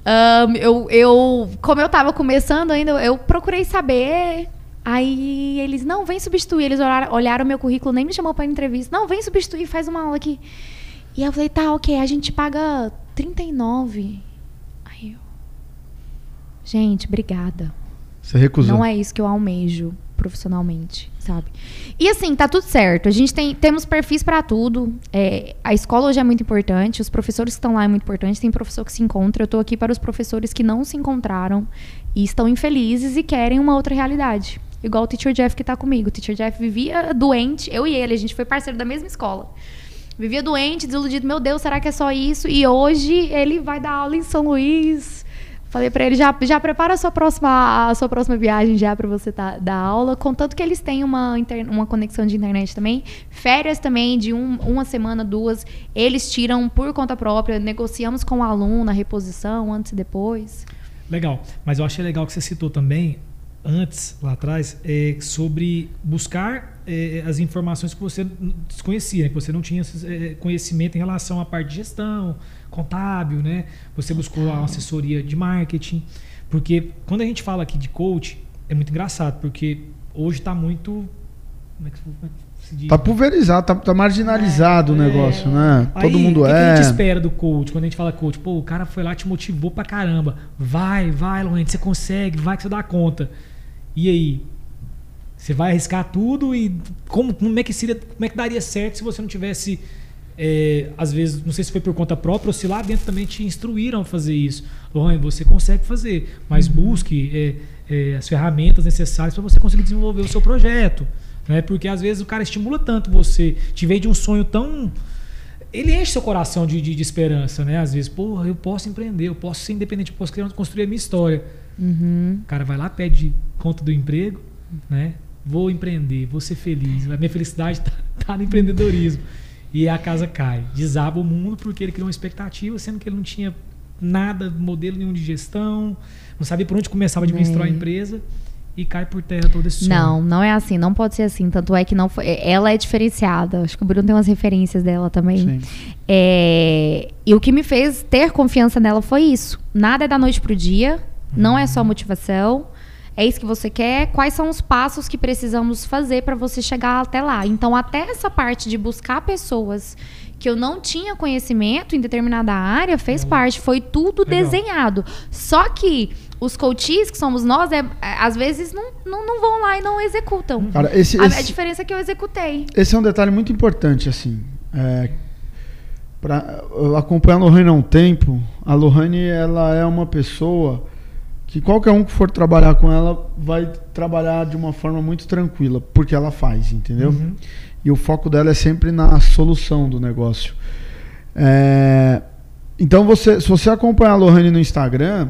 Ahn, eu, eu, como eu tava começando ainda, eu procurei saber. Aí eles, não, vem substituir. Eles olharam, olharam meu currículo, nem me chamou pra entrevista. Não, vem substituir, faz uma aula aqui. E eu falei, tá, ok, a gente paga 39. Aí eu. Gente, obrigada. Você recusou. Não é isso que eu almejo profissionalmente, sabe? E assim, tá tudo certo. A gente tem temos perfis pra tudo. É, a escola hoje é muito importante, os professores que estão lá é muito importante. Tem professor que se encontra. Eu tô aqui para os professores que não se encontraram e estão infelizes e querem uma outra realidade. Igual o Teacher Jeff que tá comigo. O Teacher Jeff vivia doente, eu e ele, a gente foi parceiro da mesma escola. Vivia doente, desiludido, meu Deus, será que é só isso? E hoje ele vai dar aula em São Luís. Falei pra ele, já, já prepara a sua próxima, a sua próxima viagem já pra você tá, dar aula. Contanto que eles têm uma, uma conexão de internet também. Férias também, de um- uma semana, duas. Eles tiram por conta própria. Negociamos com o aluno a reposição, antes e depois. legal. Mas eu achei legal que você citou também, antes, lá atrás, é, sobre buscar é, as informações que você desconhecia, né? que você não tinha é, conhecimento em relação à parte de gestão, contábil, né? Você buscou uma assessoria de marketing. Porque quando a gente fala aqui de coach, é muito engraçado, porque hoje está muito. Como é que, como é que se diz? Tá pulverizado, tá, tá marginalizado o É. negócio, né? Aí, Todo mundo o que que é. a gente espera do coach? Quando a gente fala coach, pô, o cara foi lá, te motivou pra caramba. Vai, vai, Luan, você consegue, vai que você dá conta. E aí? Você vai arriscar tudo e como, como é que seria, como é que daria certo se você não tivesse é, às vezes, não sei se foi por conta própria ou se lá dentro também te instruíram a fazer isso. Luan, você consegue fazer, mas busque é, é, as ferramentas necessárias para você conseguir desenvolver o seu projeto. Né? Porque às vezes o cara estimula tanto você, te veio de um sonho tão. Ele enche seu coração de, de, de esperança, né? Às vezes, porra, eu posso empreender, eu posso ser independente, eu posso criar- construir a minha história. Uhum. O cara vai lá, pede conta do emprego, né? Vou empreender, vou ser feliz. A minha felicidade *laughs* tá, tá no empreendedorismo. E a casa cai. Desaba o mundo porque ele criou uma expectativa, sendo que ele não tinha nada, modelo nenhum de gestão, não sabia por onde começava a administrar a É. empresa e cai por terra todo esse sonho. Não, não é assim, não pode ser assim. Tanto é que não foi. Ela é diferenciada. Acho que o Bruno tem umas referências dela também. Sim. É, e o que me fez ter confiança nela foi isso. Nada é da noite pro dia, não é só motivação. É isso que você quer? Quais são os passos que precisamos fazer para você chegar até lá? Então, até essa parte de buscar pessoas que eu não tinha conhecimento em determinada área fez Legal. parte, foi tudo Legal. desenhado. Só que os coaches, que somos nós, é, é, às vezes não, não, não vão lá e não executam. Cara, esse, A, a esse, diferença é que eu executei. esse é um detalhe muito importante, assim. É, pra, eu acompanho a Lohane há um tempo. A Lohane, ela é uma pessoa que qualquer um que for trabalhar com ela vai trabalhar de uma forma muito tranquila, porque ela faz, entendeu? Uhum. E o foco dela é sempre na solução do negócio. É, então, você, se você acompanhar a Lohane no Instagram,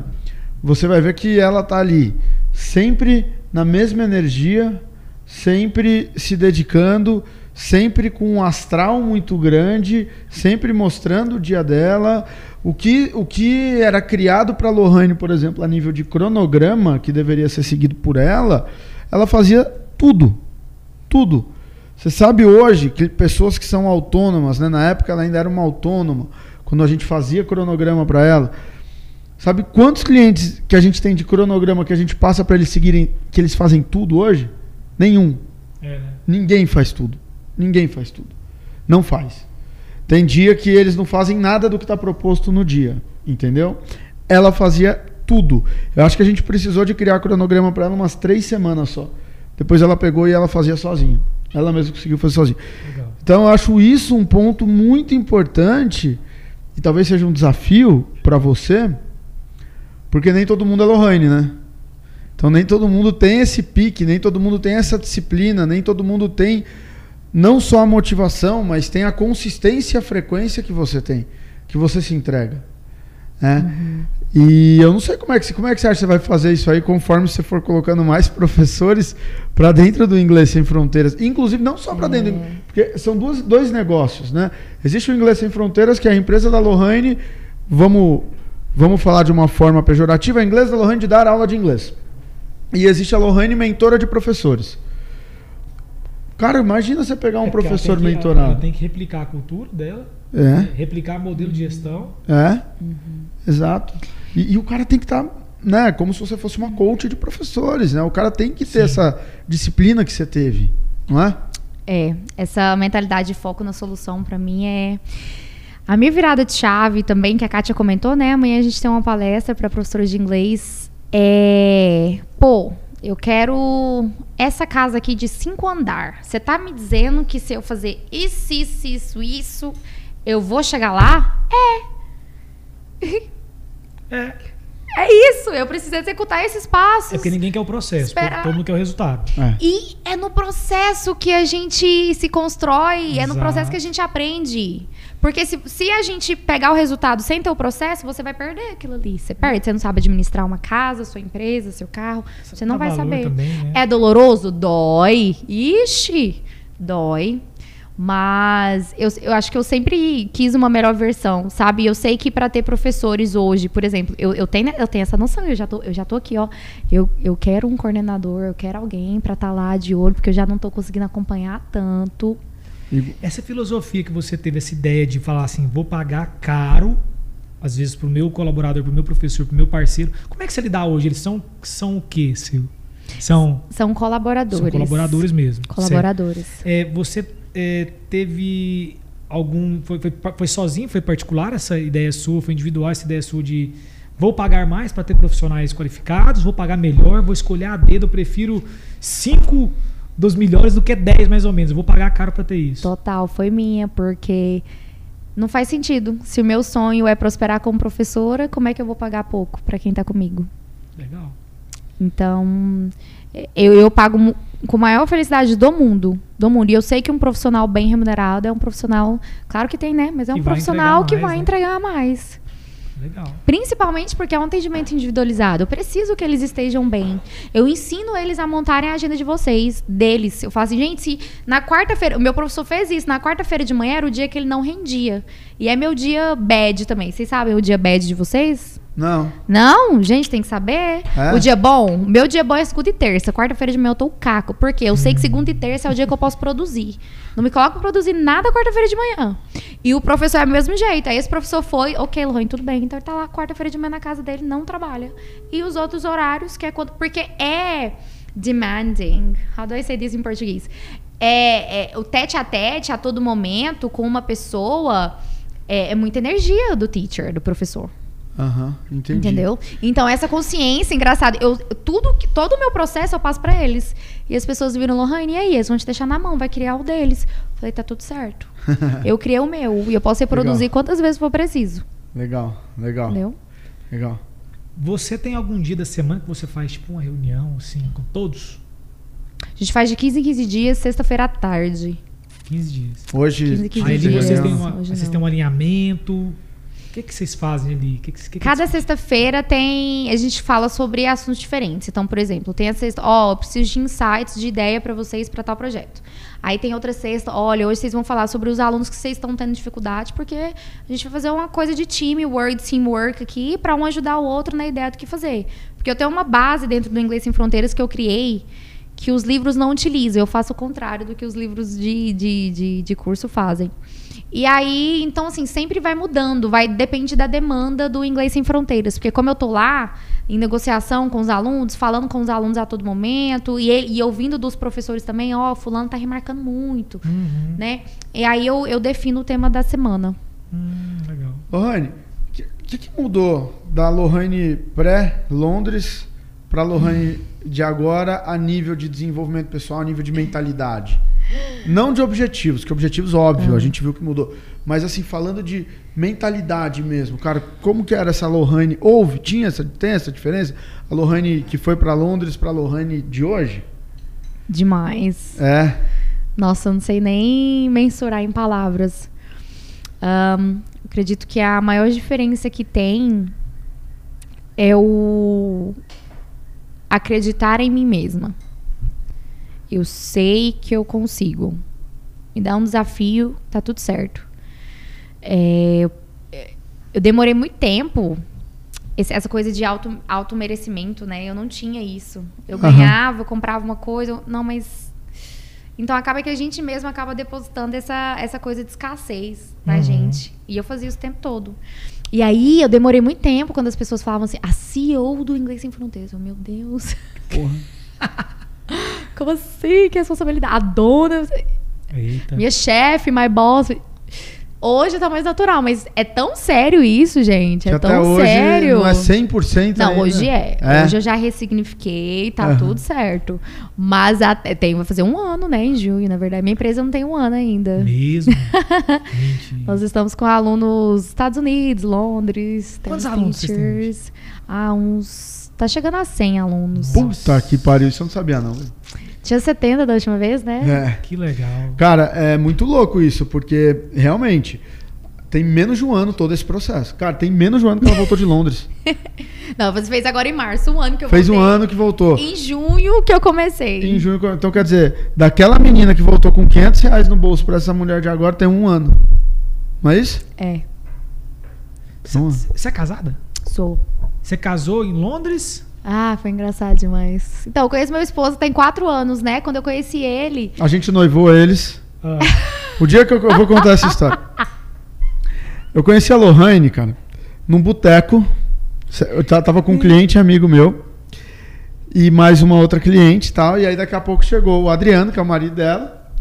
você vai ver que ela tá ali sempre na mesma energia, sempre se dedicando, sempre com um astral muito grande, sempre mostrando o dia dela. O que, o que era criado para Lohane, por exemplo, a nível de cronograma, que deveria ser seguido por ela, ela fazia tudo. Tudo. Você sabe hoje que pessoas que são autônomas, né? na época ela ainda era uma autônoma, quando a gente fazia cronograma para ela. Sabe quantos clientes que a gente tem de cronograma que a gente passa para eles seguirem, que eles fazem tudo hoje? Nenhum. É, né? Ninguém faz tudo. Ninguém faz tudo. Não faz. Tem dia que eles não fazem nada do que está proposto no dia. Entendeu? Ela fazia tudo. Eu acho que a gente precisou de criar cronograma para ela umas três semanas só. Depois ela pegou e ela fazia sozinha. Ela mesma conseguiu fazer sozinha. Legal. Então eu acho isso um ponto muito importante e talvez seja um desafio para você, porque nem todo mundo é Lohane, né? Então nem todo mundo tem esse pique, nem todo mundo tem essa disciplina, nem todo mundo tem não só a motivação, mas tem a consistência e a frequência que você tem, que você se entrega. Né? Uhum. E eu não sei como é que como é que você acha que você vai fazer isso aí conforme você for colocando mais *laughs* professores para dentro do inglês sem fronteiras, inclusive não só para dentro, é. porque são duas, dois negócios, né? Existe o inglês sem fronteiras que é a empresa da Lohane, vamos vamos falar de uma forma pejorativa, a inglês da Lohane de dar aula de inglês. E existe a Lohane mentora de professores. Cara, imagina você pegar um é professor que, mentorado. Ela tem que replicar a cultura dela, é. Né? replicar modelo de gestão. É, uhum. exato. E, e, o cara tem que estar, tá, né, como se você fosse uma coach de professores, né? O cara tem que ter Sim. essa disciplina que você teve, não é? É, essa mentalidade de foco na solução para mim é a minha virada de chave também que a Kátia comentou, né? Amanhã a gente tem uma palestra para professores de inglês. É, pô, eu quero essa casa aqui de cinco andar. Você tá me dizendo que se eu fazer isso, isso, isso, isso, eu vou chegar lá? É. É. É isso, eu preciso executar esses passos. É porque ninguém quer o processo, Esperar. todo mundo quer o resultado. É. E é no processo que a gente se constrói, Exato. é no processo que a gente aprende. Porque se, se a gente pegar o resultado sem ter o processo, você vai perder aquilo ali. Você perde, você não sabe administrar uma casa, sua empresa, seu carro. Você, você não vai saber. Também, né? É doloroso? Dói. Ixi, dói. Mas eu, eu acho que eu sempre quis uma melhor versão, sabe? Eu sei que para ter professores hoje, por exemplo, eu, eu, tenho, eu tenho essa noção, eu já tô, eu já tô aqui, ó. Eu, eu quero um coordenador, eu quero alguém para estar tá lá de olho, porque eu já não tô conseguindo acompanhar tanto. Essa filosofia que você teve, essa ideia de falar assim, vou pagar caro, às vezes, para o meu colaborador, para o meu professor, para o meu parceiro. Como é que você lidar hoje? Eles são, são o quê, Sil? São, são colaboradores. São colaboradores mesmo. Colaboradores. É, você é, teve algum. Foi, foi, foi, sozinho? Foi particular essa ideia sua? Foi individual essa ideia sua de vou pagar mais para ter profissionais qualificados, vou pagar melhor, vou escolher a dedo, eu prefiro cinco dos melhores do que dez mais ou menos. Eu vou pagar caro para ter isso. Total, foi minha, porque não faz sentido. Se o meu sonho é prosperar como professora, como é que eu vou pagar pouco para quem está comigo? Legal. Então, eu, eu pago com a maior felicidade do mundo. Do mundo. E eu sei que um profissional bem remunerado é um profissional. Claro que tem, né? Mas é um profissional que vai né? entregar mais. Legal. Principalmente porque é um atendimento individualizado. Eu preciso que eles estejam bem. Eu ensino eles a montarem a agenda de vocês, deles. Eu falo assim, gente, se na quarta-feira. O meu professor fez isso. Na quarta-feira de manhã era o dia que ele não rendia. E é meu dia bad também. Vocês sabem o dia bad de vocês? Não. Não, gente, tem que saber. É? O dia bom, meu dia bom é segunda e terça. Quarta-feira de manhã eu tô o caco. Porque eu sei que segunda e terça é o dia que eu posso produzir. Não me coloca pra produzir nada quarta-feira de manhã. E o professor é do mesmo jeito. Aí esse professor foi, ok, Lohane, tudo bem. Então ele tá lá quarta-feira de manhã na casa dele, não trabalha. E os outros horários, que é quando. Porque é demanding. How do I say this em português? É, é o tete a tete a todo momento com uma pessoa é, é muita energia do teacher, do professor. Aham, uhum, entendi. Entendeu? Então, essa consciência, engraçada, eu, tudo, todo o meu processo eu passo para eles. E as pessoas viram, Lohane, e aí? Eles vão te deixar na mão, vai criar o deles. Eu falei, tá tudo certo. *laughs* eu criei o meu e eu posso reproduzir legal. quantas vezes for preciso. Legal, legal. Entendeu? Legal. Você tem algum dia da semana que você faz, tipo, uma reunião, assim, com todos? A gente faz de 15 em 15 dias, sexta-feira à tarde. 15 dias. Hoje, 15, 15 aí dias. Vocês, têm uma, vocês têm um alinhamento que, que vocês fazem ali? Que que, que Cada sexta-feira tem. A gente fala sobre assuntos diferentes. Então, por exemplo, tem a sexta. Ó, eu preciso de insights, de ideia para vocês para tal projeto. Aí tem outra sexta. Olha, hoje vocês vão falar sobre os alunos que vocês estão tendo dificuldade, porque a gente vai fazer uma coisa de time, word, teamwork aqui, para um ajudar o outro na ideia do que fazer. Porque eu tenho uma base dentro do Inglês Sem Fronteiras que eu criei que os livros não utilizam. Eu faço o contrário do que os livros de, de, de, de curso fazem. E aí, então, assim, sempre vai mudando, vai depende da demanda do Inglês Sem Fronteiras. Porque como eu tô lá, em negociação com os alunos, falando com os alunos a todo momento, e, e ouvindo dos professores também, ó, oh, fulano tá remarcando muito, uhum. né? E aí eu, eu defino o tema da semana. Hum, legal. Lohane, o que, que, mudou da Lohane pré-Londres para Lohane de agora a nível de desenvolvimento pessoal, a nível de mentalidade? Não de objetivos, que objetivos, óbvio, a gente viu que mudou. Mas assim, falando de mentalidade mesmo, cara, como que era essa Lohane? Houve, tinha essa, tem essa diferença? A Lohane que foi para Londres para a Lohane de hoje? Demais. É. Nossa, eu não sei nem mensurar em palavras. Um, acredito que a maior diferença que tem é o acreditar em mim mesma. Eu sei que eu consigo. Me dá um desafio, tá tudo certo. É, eu demorei muito tempo. Esse, essa coisa de auto, auto merecimento, né? Eu não tinha isso. Eu uhum. ganhava, eu comprava uma coisa. Não, mas. Então acaba que a gente mesmo acaba depositando essa, essa coisa de escassez na uhum. gente. E eu fazia isso o tempo todo. E aí eu demorei muito tempo quando as pessoas falavam assim, a CEO do Inglês Sem Fronteiras. Eu, meu Deus. Porra. *laughs* Como assim? Que responsabilidade? A dona. Eita. Minha chefe, my boss. Hoje tá mais natural, mas é tão sério isso, gente. É que tão hoje sério. Não é 100% Não, ainda. hoje é. é. Hoje eu já ressignifiquei, tá uhum. tudo certo. Mas até, tem, vai fazer um ano, né, em junho, na verdade. Minha empresa não tem um ano ainda. Mesmo? *laughs* Nós estamos com alunos Estados Unidos, Londres. Quantos alunos vocês têm? Ah, uns Tá chegando a 100 alunos. Puta que pariu, isso eu não sabia não. Tinha 70 da última vez, né? É. Que legal. Cara, é muito louco isso, porque realmente tem menos de um ano todo esse processo. Cara, tem menos de um ano que ela voltou de Londres. *laughs* Não, você fez agora em março, um ano que eu Fez voltei. um ano que voltou. Em junho que eu comecei. Em junho, então quer dizer, daquela menina que voltou com 500 reais no bolso para essa mulher de agora tem um ano. Não é isso? É. Você é casada? Sou. Você casou em Londres? Ah, foi engraçado demais. Então, eu conheço meu esposo tem quatro anos, né? Quando eu conheci ele. A gente noivou eles. Ah. O dia que eu, eu, vou contar essa história. Eu conheci a Lohane, cara, num boteco. Eu tava com um cliente amigo meu. E mais uma outra cliente e tal. E aí daqui a pouco chegou o Adriano, que é o marido dela.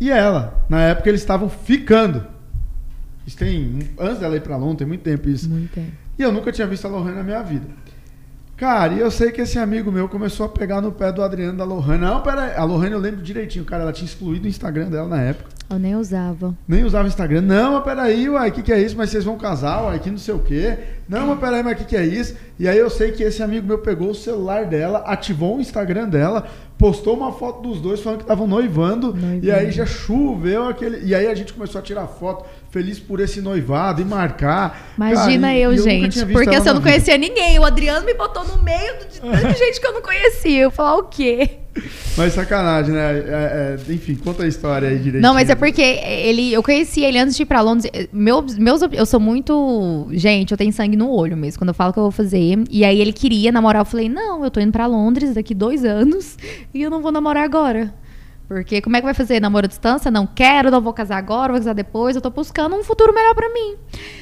E ela. Na época eles estavam ficando. Isso tem. Antes dela ir pra Londres, tem muito tempo isso. Muito tempo. E eu nunca tinha visto a Lohane na minha vida. Cara, e eu sei que esse amigo meu começou a pegar no pé do Adriano da Lohane. Não, pera A Lohane eu lembro direitinho, cara. Ela tinha excluído o Instagram dela na época. Eu nem usava. Nem usava o Instagram. Não, mas peraí, uai, o que, que é isso? Mas vocês vão casar, uai, que não sei o quê. Não, mas peraí, mas o que, que é isso? E aí eu sei que esse amigo meu pegou o celular dela, ativou o Instagram dela, postou uma foto dos dois falando que estavam noivando, noivando. E aí já choveu aquele. E aí a gente começou a tirar foto feliz por esse noivado e marcar. Imagina cara, eu, eu, gente. Porque assim, eu não conhecia vida. ninguém. O Adriano me botou no meio de *laughs* tanta gente que eu não conhecia. Eu falar o quê? Mas sacanagem, né? É, é, enfim, conta a história aí direito. Não, mas é porque ele, eu conheci ele antes de ir pra Londres. Meus, meus, eu sou muito. Gente, eu tenho sangue no olho mesmo. Quando eu falo que eu vou fazer. E aí ele queria namorar. Eu falei, não, eu tô indo pra Londres daqui dois anos e eu não vou namorar agora. Porque como é que vai fazer namoro à distância? Não quero, não vou casar agora, vou casar depois. Eu tô buscando um futuro melhor para mim.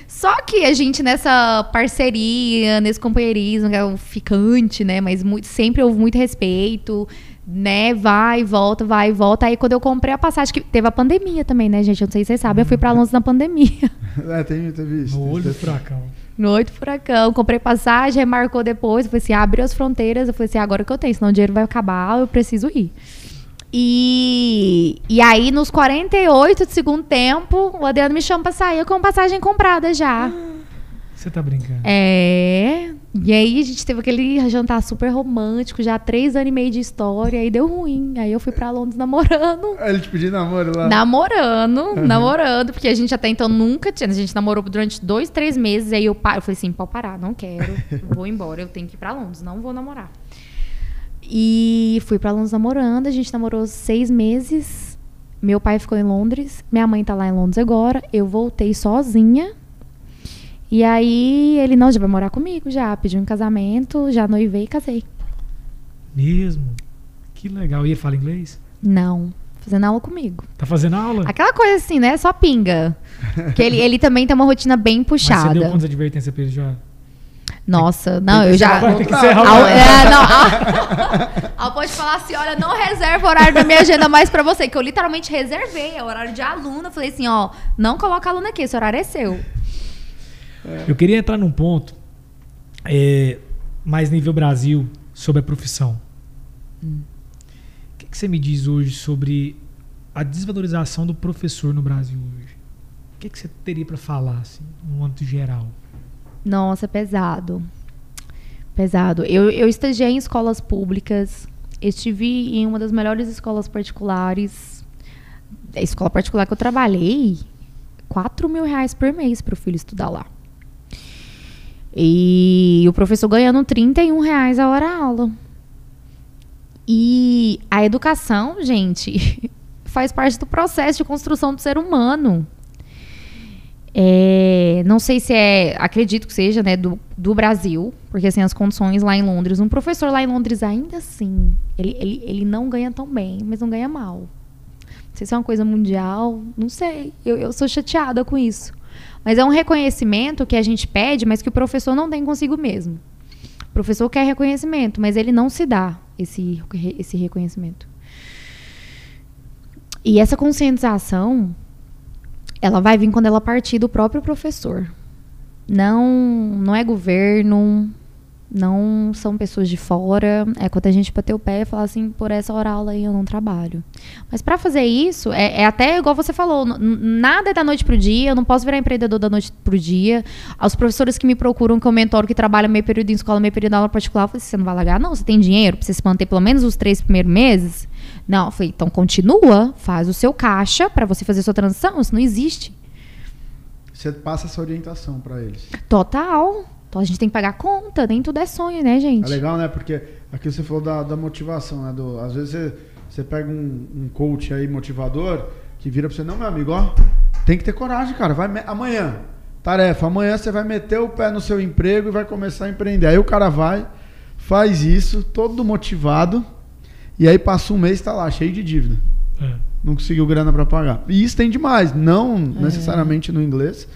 Só que a gente nessa parceria, nesse companheirismo, que é o ficante, né? Mas muito, sempre houve muito respeito, né? Vai, volta, vai, volta. Aí quando eu comprei a passagem, que teve a pandemia também, né, gente? Eu não sei se vocês sabem, eu fui pra Londres na pandemia. *laughs* É, tem, teve isso. No olho do furacão. No olho do furacão. Comprei passagem, remarcou depois. Eu falei assim, abriu as fronteiras. Eu falei assim, agora que eu tenho, senão o dinheiro vai acabar, eu preciso ir. E, e aí, nos 48 de segundo tempo, o Adriano me chama pra sair com passagem comprada já. Você tá brincando. É. E aí a gente teve aquele jantar super romântico, já três anos e meio de história, aí deu ruim. Aí eu fui pra Londres namorando. *laughs* Ele te pediu namoro lá? Namorando, namorando, porque a gente até então nunca tinha. A gente namorou durante dois, três meses. Aí eu, eu falei assim: pode parar, não quero. *laughs* Vou embora, eu tenho que ir pra Londres, não vou namorar. E fui pra Londres namorando. A gente namorou seis meses. Meu pai ficou em Londres. Minha mãe tá lá em Londres agora. Eu voltei sozinha. E aí ele, não, já vai morar comigo já. Pediu um casamento, já noivei e casei. Mesmo. Que legal. E ele fala inglês? Não, fazendo aula comigo. Tá fazendo aula? Aquela coisa assim, né? Só pinga. Porque ele, ele também tem uma rotina bem Mas você deu puxada. quantas advertências pra ele já? Noça, não, eu já. Vai ter que o Al, é, não, Al- *laughs* *laughs* Al pode falar assim: olha, não reserva horário da minha agenda mais pra você, que eu literalmente reservei, é horário de aluna. Falei assim: ó, não coloca aluna aqui, esse horário é seu. Eu queria entrar num ponto é, mais nível Brasil sobre a profissão. Hum. O que, que você me diz hoje sobre a desvalorização do professor no Brasil hoje? O que, que você teria para falar, assim, no âmbito geral? Nossa, é pesado. Pesado. Eu, eu estagiei em escolas públicas, estive em uma das melhores escolas particulares. A escola particular que eu trabalhei, 4 mil reais por mês para o filho estudar lá. E o professor ganhando 31 reais a hora aula. E a educação, gente, *laughs* faz parte do processo de construção do ser humano. É, não sei se é, acredito que seja, né, do, do Brasil, porque assim, as condições lá em Londres, um professor lá em Londres ainda assim, ele, ele, ele não ganha tão bem, mas não ganha mal. Não sei se é uma coisa mundial, não sei. Eu, eu sou chateada com isso. Mas é um reconhecimento que a gente pede, mas que o professor não tem consigo mesmo. O professor quer reconhecimento, mas ele não se dá esse, esse reconhecimento. E essa conscientização, ela vai vir quando ela partir do próprio professor. Não, não é governo, não são pessoas de fora. É quando a gente bater o pé e falar assim, por essa hora aula aí eu não trabalho. Mas para fazer isso, é, é até igual você falou, nada é da noite pro dia, eu não posso virar empreendedor da noite pro dia. Os professores que me procuram, que eu mentoro, que trabalham meio período em escola, meio período em aula particular, eu falei, você não vai largar? Não, você tem dinheiro pra você se manter pelo menos os três primeiros meses? Não, eu falei, então continua, faz o seu caixa para você fazer a sua transição, isso não existe. Você passa essa orientação pra eles. Total. Então a gente tem que pagar conta, nem tudo é sonho, né, gente? É legal, né? Porque aqui você falou da, da motivação, né? Do, às vezes você, você pega um, um coach aí motivador que vira pra você, não, meu amigo, ó, tem que ter coragem, cara. Vai amanhã, tarefa, amanhã você vai meter o pé no seu emprego e vai começar a empreender. Aí o cara vai, faz isso, todo motivado, e aí passa um mês e tá lá, cheio de dívida. É. Não conseguiu grana pra pagar. E isso tem demais, não necessariamente no inglês,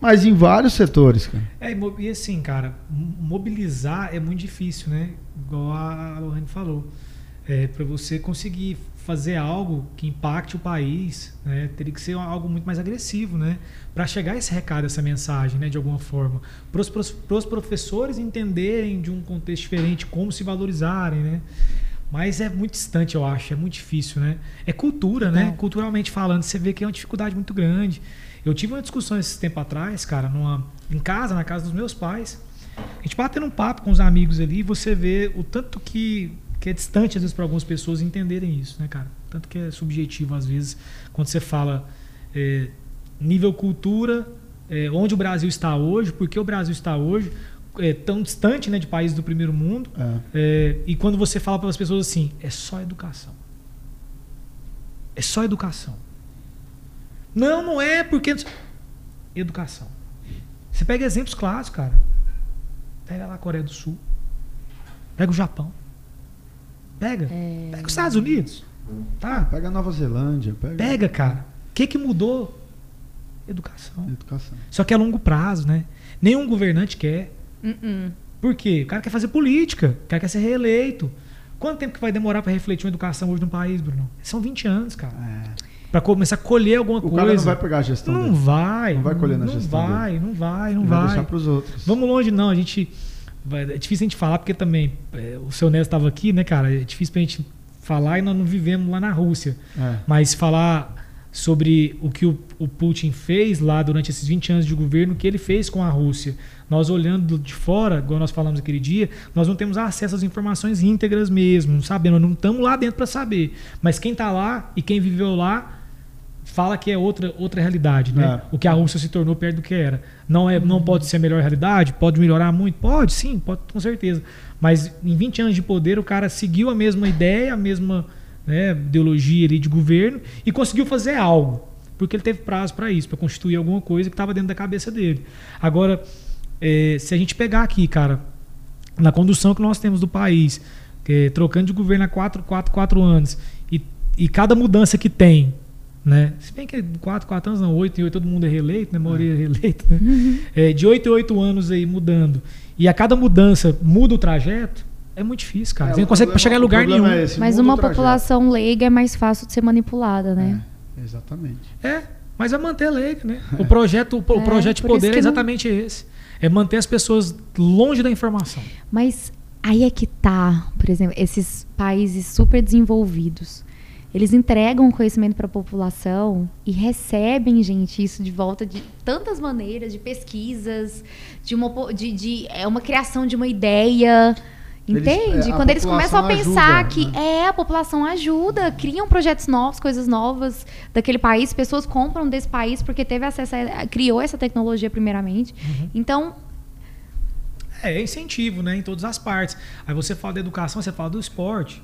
mas em vários setores, cara. É, e e assim, cara, mobilizar é muito difícil, né? Igual a Lohane falou. É, para você conseguir fazer algo que impacte o país, né, teria que ser algo muito mais agressivo, né? Para chegar esse recado, essa mensagem, né, de alguma forma. Para os professores entenderem de um contexto diferente como se valorizarem, né? Mas é muito distante, eu acho, é muito difícil, né? É cultura, né? Total. Culturalmente falando, você vê que é uma dificuldade muito grande. Eu tive uma discussão esse tempo atrás, cara, numa, em casa, na casa dos meus pais. A gente batendo um papo com os amigos ali, e você vê o tanto que, que é distante, às vezes, para algumas pessoas entenderem isso, né, cara? Tanto que é subjetivo, às vezes, quando você fala é, nível cultura, é, onde o Brasil está hoje, por que o Brasil está hoje, é, tão distante né, de países do primeiro mundo. É. É, e quando você fala para as pessoas assim, é só educação. É só educação. Não, não é porque. Educação. Você pega exemplos clássicos, cara. Pega lá a Coreia do Sul. Pega o Japão. Pega. Pega os Estados Unidos. Tá? Pega a Nova Zelândia, pega, Pega, cara. O que, que mudou? Educação. educação. Só que a longo prazo, né? Nenhum governante quer. Uh-uh. Por quê? O cara quer fazer política, o cara quer ser reeleito. Quanto tempo que vai demorar para refletir uma educação hoje no país, Bruno? São 20 anos, cara. É. Para começar a colher alguma O coisa. cara não vai pegar a gestão Não dele. vai. Não vai colher na não gestão vai, Não vai, não Ele vai vai. deixar pros outros. Vamos longe, não. A gente. vai- É difícil a gente falar, porque também é, o seu Neto estava aqui, né, cara? É difícil pra gente falar e nós não vivemos lá na Rússia. É. Mas falar sobre o que o, o, Putin fez lá durante esses 20 anos de governo, o que ele fez com a Rússia. Nós olhando de fora, igual nós falamos aquele dia, nós não temos acesso às informações íntegras mesmo, não sabemos, não estamos lá dentro para saber. Mas quem está lá e quem viveu lá fala que é outra, outra realidade, né? É. O que a Rússia se tornou perto do que era. Não, é, não pode ser a melhor realidade? Pode melhorar muito? Pode, sim, pode, com certeza. Mas em 20 anos de poder, o cara seguiu a mesma ideia, a mesma né, ideologia ali de governo e conseguiu fazer algo. Porque ele teve prazo para isso, para constituir alguma coisa que estava dentro da cabeça dele. Agora, é, se a gente pegar aqui, cara, na condução que nós temos do país, é, trocando de governo há quatro, quatro, quatro anos, e, e cada mudança que tem, né? Se bem que 4, 4 anos, não, 8 e 8 todo mundo é reeleito, né? A maioria é reeleito, né? Uhum. É, de 8 em 8 anos aí mudando. E a cada mudança muda o trajeto, é muito difícil, cara. É, Você não consegue chegar em lugar nenhum. É esse, mas uma população leiga é mais fácil de ser manipulada, né? É, exatamente. É, mas é manter leiga, né? O projeto, o, o é, projeto de poder é exatamente não... esse. É manter as pessoas longe da informação. Mas aí é que tá, por exemplo, esses países super desenvolvidos eles entregam conhecimento para a população e recebem, gente, isso de volta de tantas maneiras, de pesquisas, de uma, de, de é uma criação de uma ideia. Entende? Eles, é, Quando eles começam a pensar ajuda, que né? é, a população ajuda, criam projetos novos, coisas novas daquele país, pessoas compram desse país porque teve acesso a, criou essa tecnologia primeiramente. Uhum. Então, é, é incentivo, né, em todas as partes. Aí você fala da educação, você fala do esporte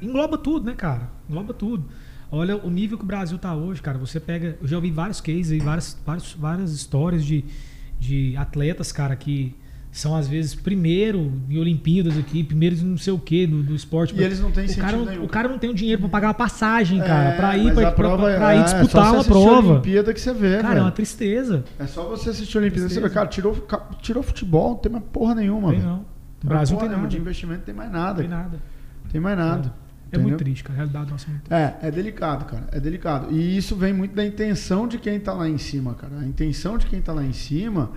engloba tudo, né, cara? Engloba tudo. Olha o nível que o Brasil está hoje, cara. Você pega. Eu já ouvi vários cases, várias, várias, várias histórias de, de atletas, cara, que são às vezes primeiro em Olimpíadas aqui, primeiro em não sei o que do, do esporte. E eles não têm o cara, nenhum. o cara não tem o dinheiro para pagar a passagem, cara, é, para ir para pra, é, ir disputar é uma prova. Olimpíada que você vê, cara, velho. é uma tristeza. É só você assistir a Olimpíada, você vê, cara, tirou, tirou futebol, não tem mais porra nenhuma, tem não. O Brasil tem nada. de investimento tem mais nada. Tem nada. Tem mais nada. É. É muito triste, cara. A realidade nossa é muito triste. É, é delicado, cara. É delicado. E isso vem muito da intenção de quem está lá em cima, cara. A intenção de quem está lá em cima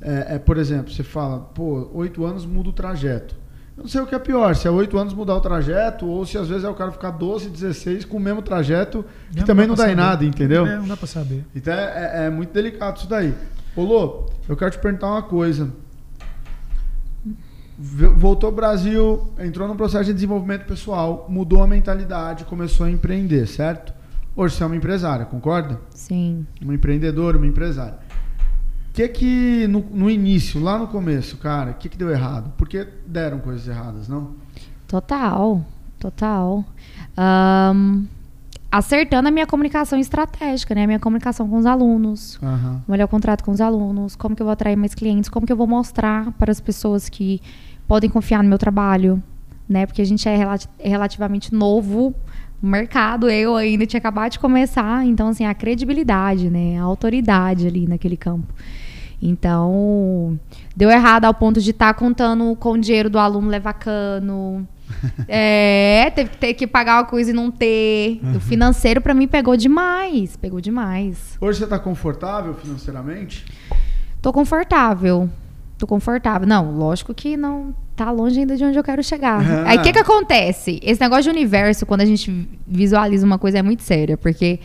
é, é, por exemplo, você fala, pô, oito anos muda o trajeto. Eu não sei o que é pior, se é oito anos mudar o trajeto, ou se às vezes é o cara ficar 12, 16 com o mesmo trajeto, que não também não dá em nada, entendeu? É, não dá pra saber. Então é, é, é muito delicado isso daí. Ô Lô, eu quero te perguntar uma coisa voltou ao Brasil, entrou no processo de desenvolvimento pessoal, mudou a mentalidade, começou a empreender, certo? Hoje você é uma empresária, concorda? Sim. Uma empreendedora, uma empresária. O que que no, no, início, lá no começo, cara, o que que deu errado? Porque deram coisas erradas, não? Total, total. Um, acertando a minha comunicação estratégica, né? A minha comunicação com os alunos, uhum. o melhor contrato com os alunos, como que eu vou atrair mais clientes, como que eu vou mostrar para as pessoas que podem confiar no meu trabalho, né? Porque a gente é relativamente novo no mercado, eu ainda tinha acabado de começar, então assim, a credibilidade, né? A autoridade ali naquele campo. Então, deu errado ao ponto de estar tá contando com o dinheiro do aluno levar cano. *laughs* é, teve que ter que pagar uma coisa e não ter. Uhum. O financeiro para mim pegou demais, pegou demais. Hoje você tá confortável financeiramente? Tô confortável tô confortável. Não, lógico que não tá longe ainda de onde eu quero chegar. Ah. Aí o que que acontece? Esse negócio de universo, quando a gente visualiza uma coisa, é muito séria, porque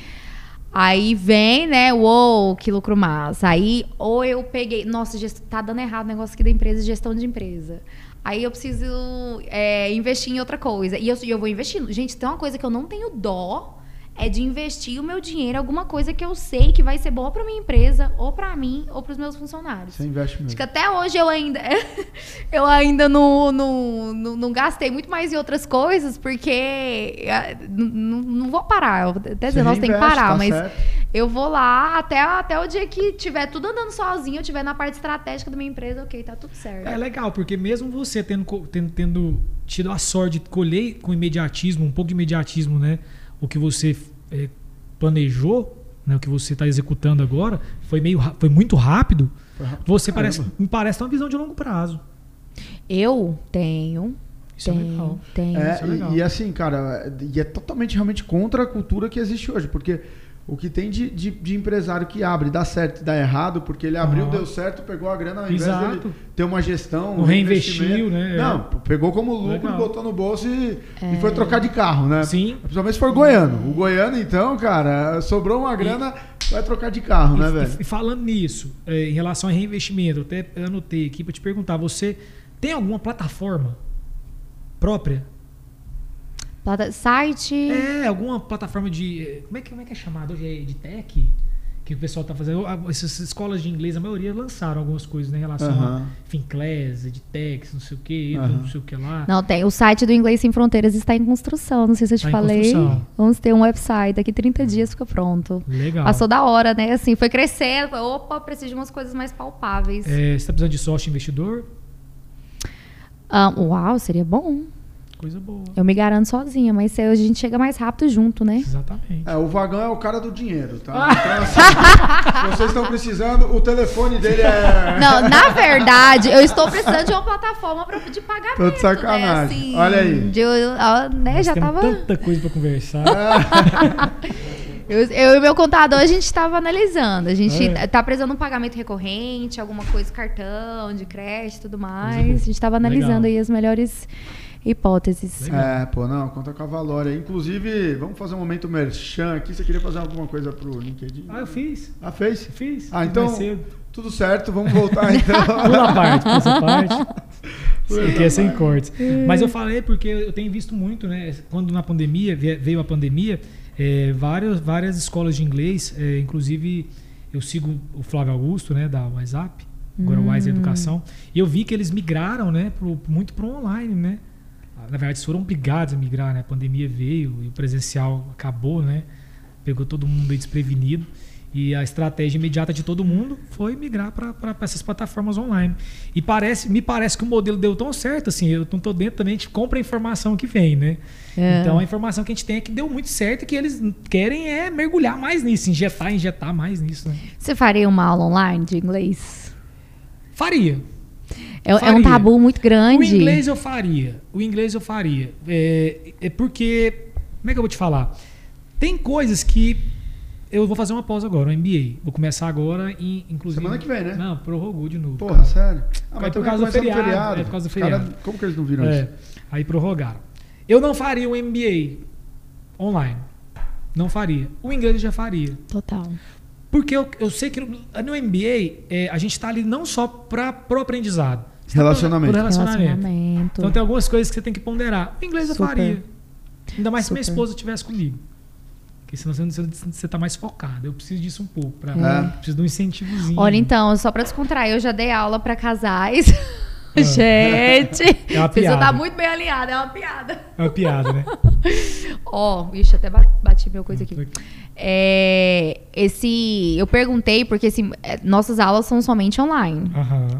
aí vem, né, uou, que lucro massa. Aí, ou eu peguei, nossa, tá dando errado o negócio aqui da empresa, gestão de empresa. Aí eu preciso é, investir em outra coisa. E eu, eu vou investindo. Gente, tem uma coisa que eu não tenho dó é de investir o meu dinheiro em alguma coisa que eu sei que vai ser boa para minha empresa, ou para mim, ou para os meus funcionários. Você investe mesmo. Acho que até hoje eu ainda *laughs* eu ainda não, não, não, não, gastei muito mais em outras coisas, porque ah, não, não vou parar. Até dizer, nós tem que parar, tá mas certo. eu vou lá até, até o dia que tiver tudo andando sozinho, eu tiver na parte estratégica da minha empresa, ok, tá tudo certo. É legal, porque mesmo você tendo, tendo, tendo tido a sorte de colher com imediatismo, um pouco de imediatismo, né? O que você é, planejou, né, o que você está executando agora, foi, meio, foi muito rápido, você parece, me parece ter uma visão de longo prazo. Eu tenho. Isso é tenho, é legal. Tenho. É, é legal. E, e, assim, cara, e é totalmente realmente contra a cultura que existe hoje, porque o que tem de, de, de empresário que abre, dá certo e dá errado, porque ele abriu, Aham. deu certo, pegou a grana, ao invés Exato. dele ter uma gestão, Não um reinvestiu, né? Não, pegou como lucro, Legal. botou no bolso e, É. e foi trocar de carro, né? Sim. Principalmente se for goiano. O goiano, então, cara, sobrou uma grana, vai trocar de carro, né, E- velho? E, falando nisso, é, em relação a reinvestimento, eu até anotei aqui para te perguntar, você tem alguma plataforma própria? Plata- Site. É, alguma plataforma de. eh, Como é que, como é, que é chamado hoje? É de tech? Que o pessoal tá fazendo. Essas escolas de inglês, a maioria lançaram algumas coisas né, em relação Aham. a Finclass, Edtex, não sei o que, não sei o que lá. Não, tem. O site do Inglês Sem Fronteiras está em construção. Não sei se eu te Tá falei. Vamos ter um website. Daqui 30 dias fica pronto. Legal. Passou da hora, né? Assim, foi crescendo. Opa, preciso de umas coisas mais palpáveis. É, você tá precisando de sócio investidor? Ah, uau, seria bom. Coisa boa. Eu me garanto sozinha, mas hoje a gente chega mais rápido junto, né? Exatamente. É, o Vagão é o cara do dinheiro, tá? *laughs* Então, assim, vocês estão precisando, o telefone dele é. Não, na verdade, eu estou precisando de uma plataforma pra, de pagamento. Tô de sacanagem. Né? Assim, Olha aí. de- ó, né, já tava. tanta coisa para conversar. *laughs* Eu, eu e meu contador, a gente estava analisando. A gente É. tá precisando de um pagamento recorrente, alguma coisa, cartão, de crédito e tudo mais. A gente estava analisando Legal. aí as melhores hipóteses. É, pô, não, conta com a Valória. Inclusive, vamos fazer um momento merchan aqui. Você queria fazer alguma coisa pro LinkedIn? Ah, eu fiz. Ah, fez? Fiz. Ah, então, tudo certo, vamos voltar *laughs* então. Pula a parte, pula essa parte. *laughs* Porque é sem cortes. Mas eu falei porque eu tenho visto muito, né? Quando na pandemia, veio a pandemia, é, várias, várias escolas de inglês, é, inclusive eu sigo o Flávio Augusto, né, da WhatsApp, agora o Wise Educação, e eu vi que eles migraram, né, pro, muito pro online, né? Na verdade, foram obrigados a migrar, né? A pandemia veio e o presencial acabou, né? Pegou todo mundo aí desprevenido. E a estratégia imediata de todo mundo foi migrar para essas plataformas online. E parece, me parece que o modelo deu tão certo, assim, eu não estou dentro também, a gente compra a informação que vem, né? É. Então a informação que a gente tem é que deu muito certo e que eles querem é mergulhar mais nisso, injetar, injetar mais nisso, né? Você faria uma aula online de inglês? Faria. É, é um tabu muito O grande. inglês eu faria. O inglês eu faria. É, é porque. Como é que eu vou te falar? Tem coisas que. Eu vou fazer uma pausa agora, um MBA. Vou começar agora, e, inclusive. Semana que vem, né? Não, prorrogou de novo. Porra, sério. Ah, É por causa do começando o feriado, é por causa do Os cara- feriado. como que eles não viram É, isso? aí prorrogaram. Eu não faria um MBA online. Não faria. O inglês eu já faria. Total. Porque eu, eu sei que no, MBA é, a gente está ali não só para pro aprendizado. Você tá Relacionamento. Por relacionamento. Relacionamento. Então tem algumas coisas que você tem que ponderar. O inglês eu Super. faria. Ainda mais se minha Super. esposa estivesse comigo. Porque senão você, você tá mais focado. Eu preciso disso um pouco. Pra, É. Preciso de um incentivozinho. Olha, então, só pra descontrair, eu já dei aula pra casais. *laughs* Gente, É uma a pessoa tá piada. muito bem alinhada, é uma piada. É uma piada, né? *laughs* Ó, bicho, até ba- bati meu coisa aqui. É, esse, eu perguntei porque assim, é, nossas aulas são somente online.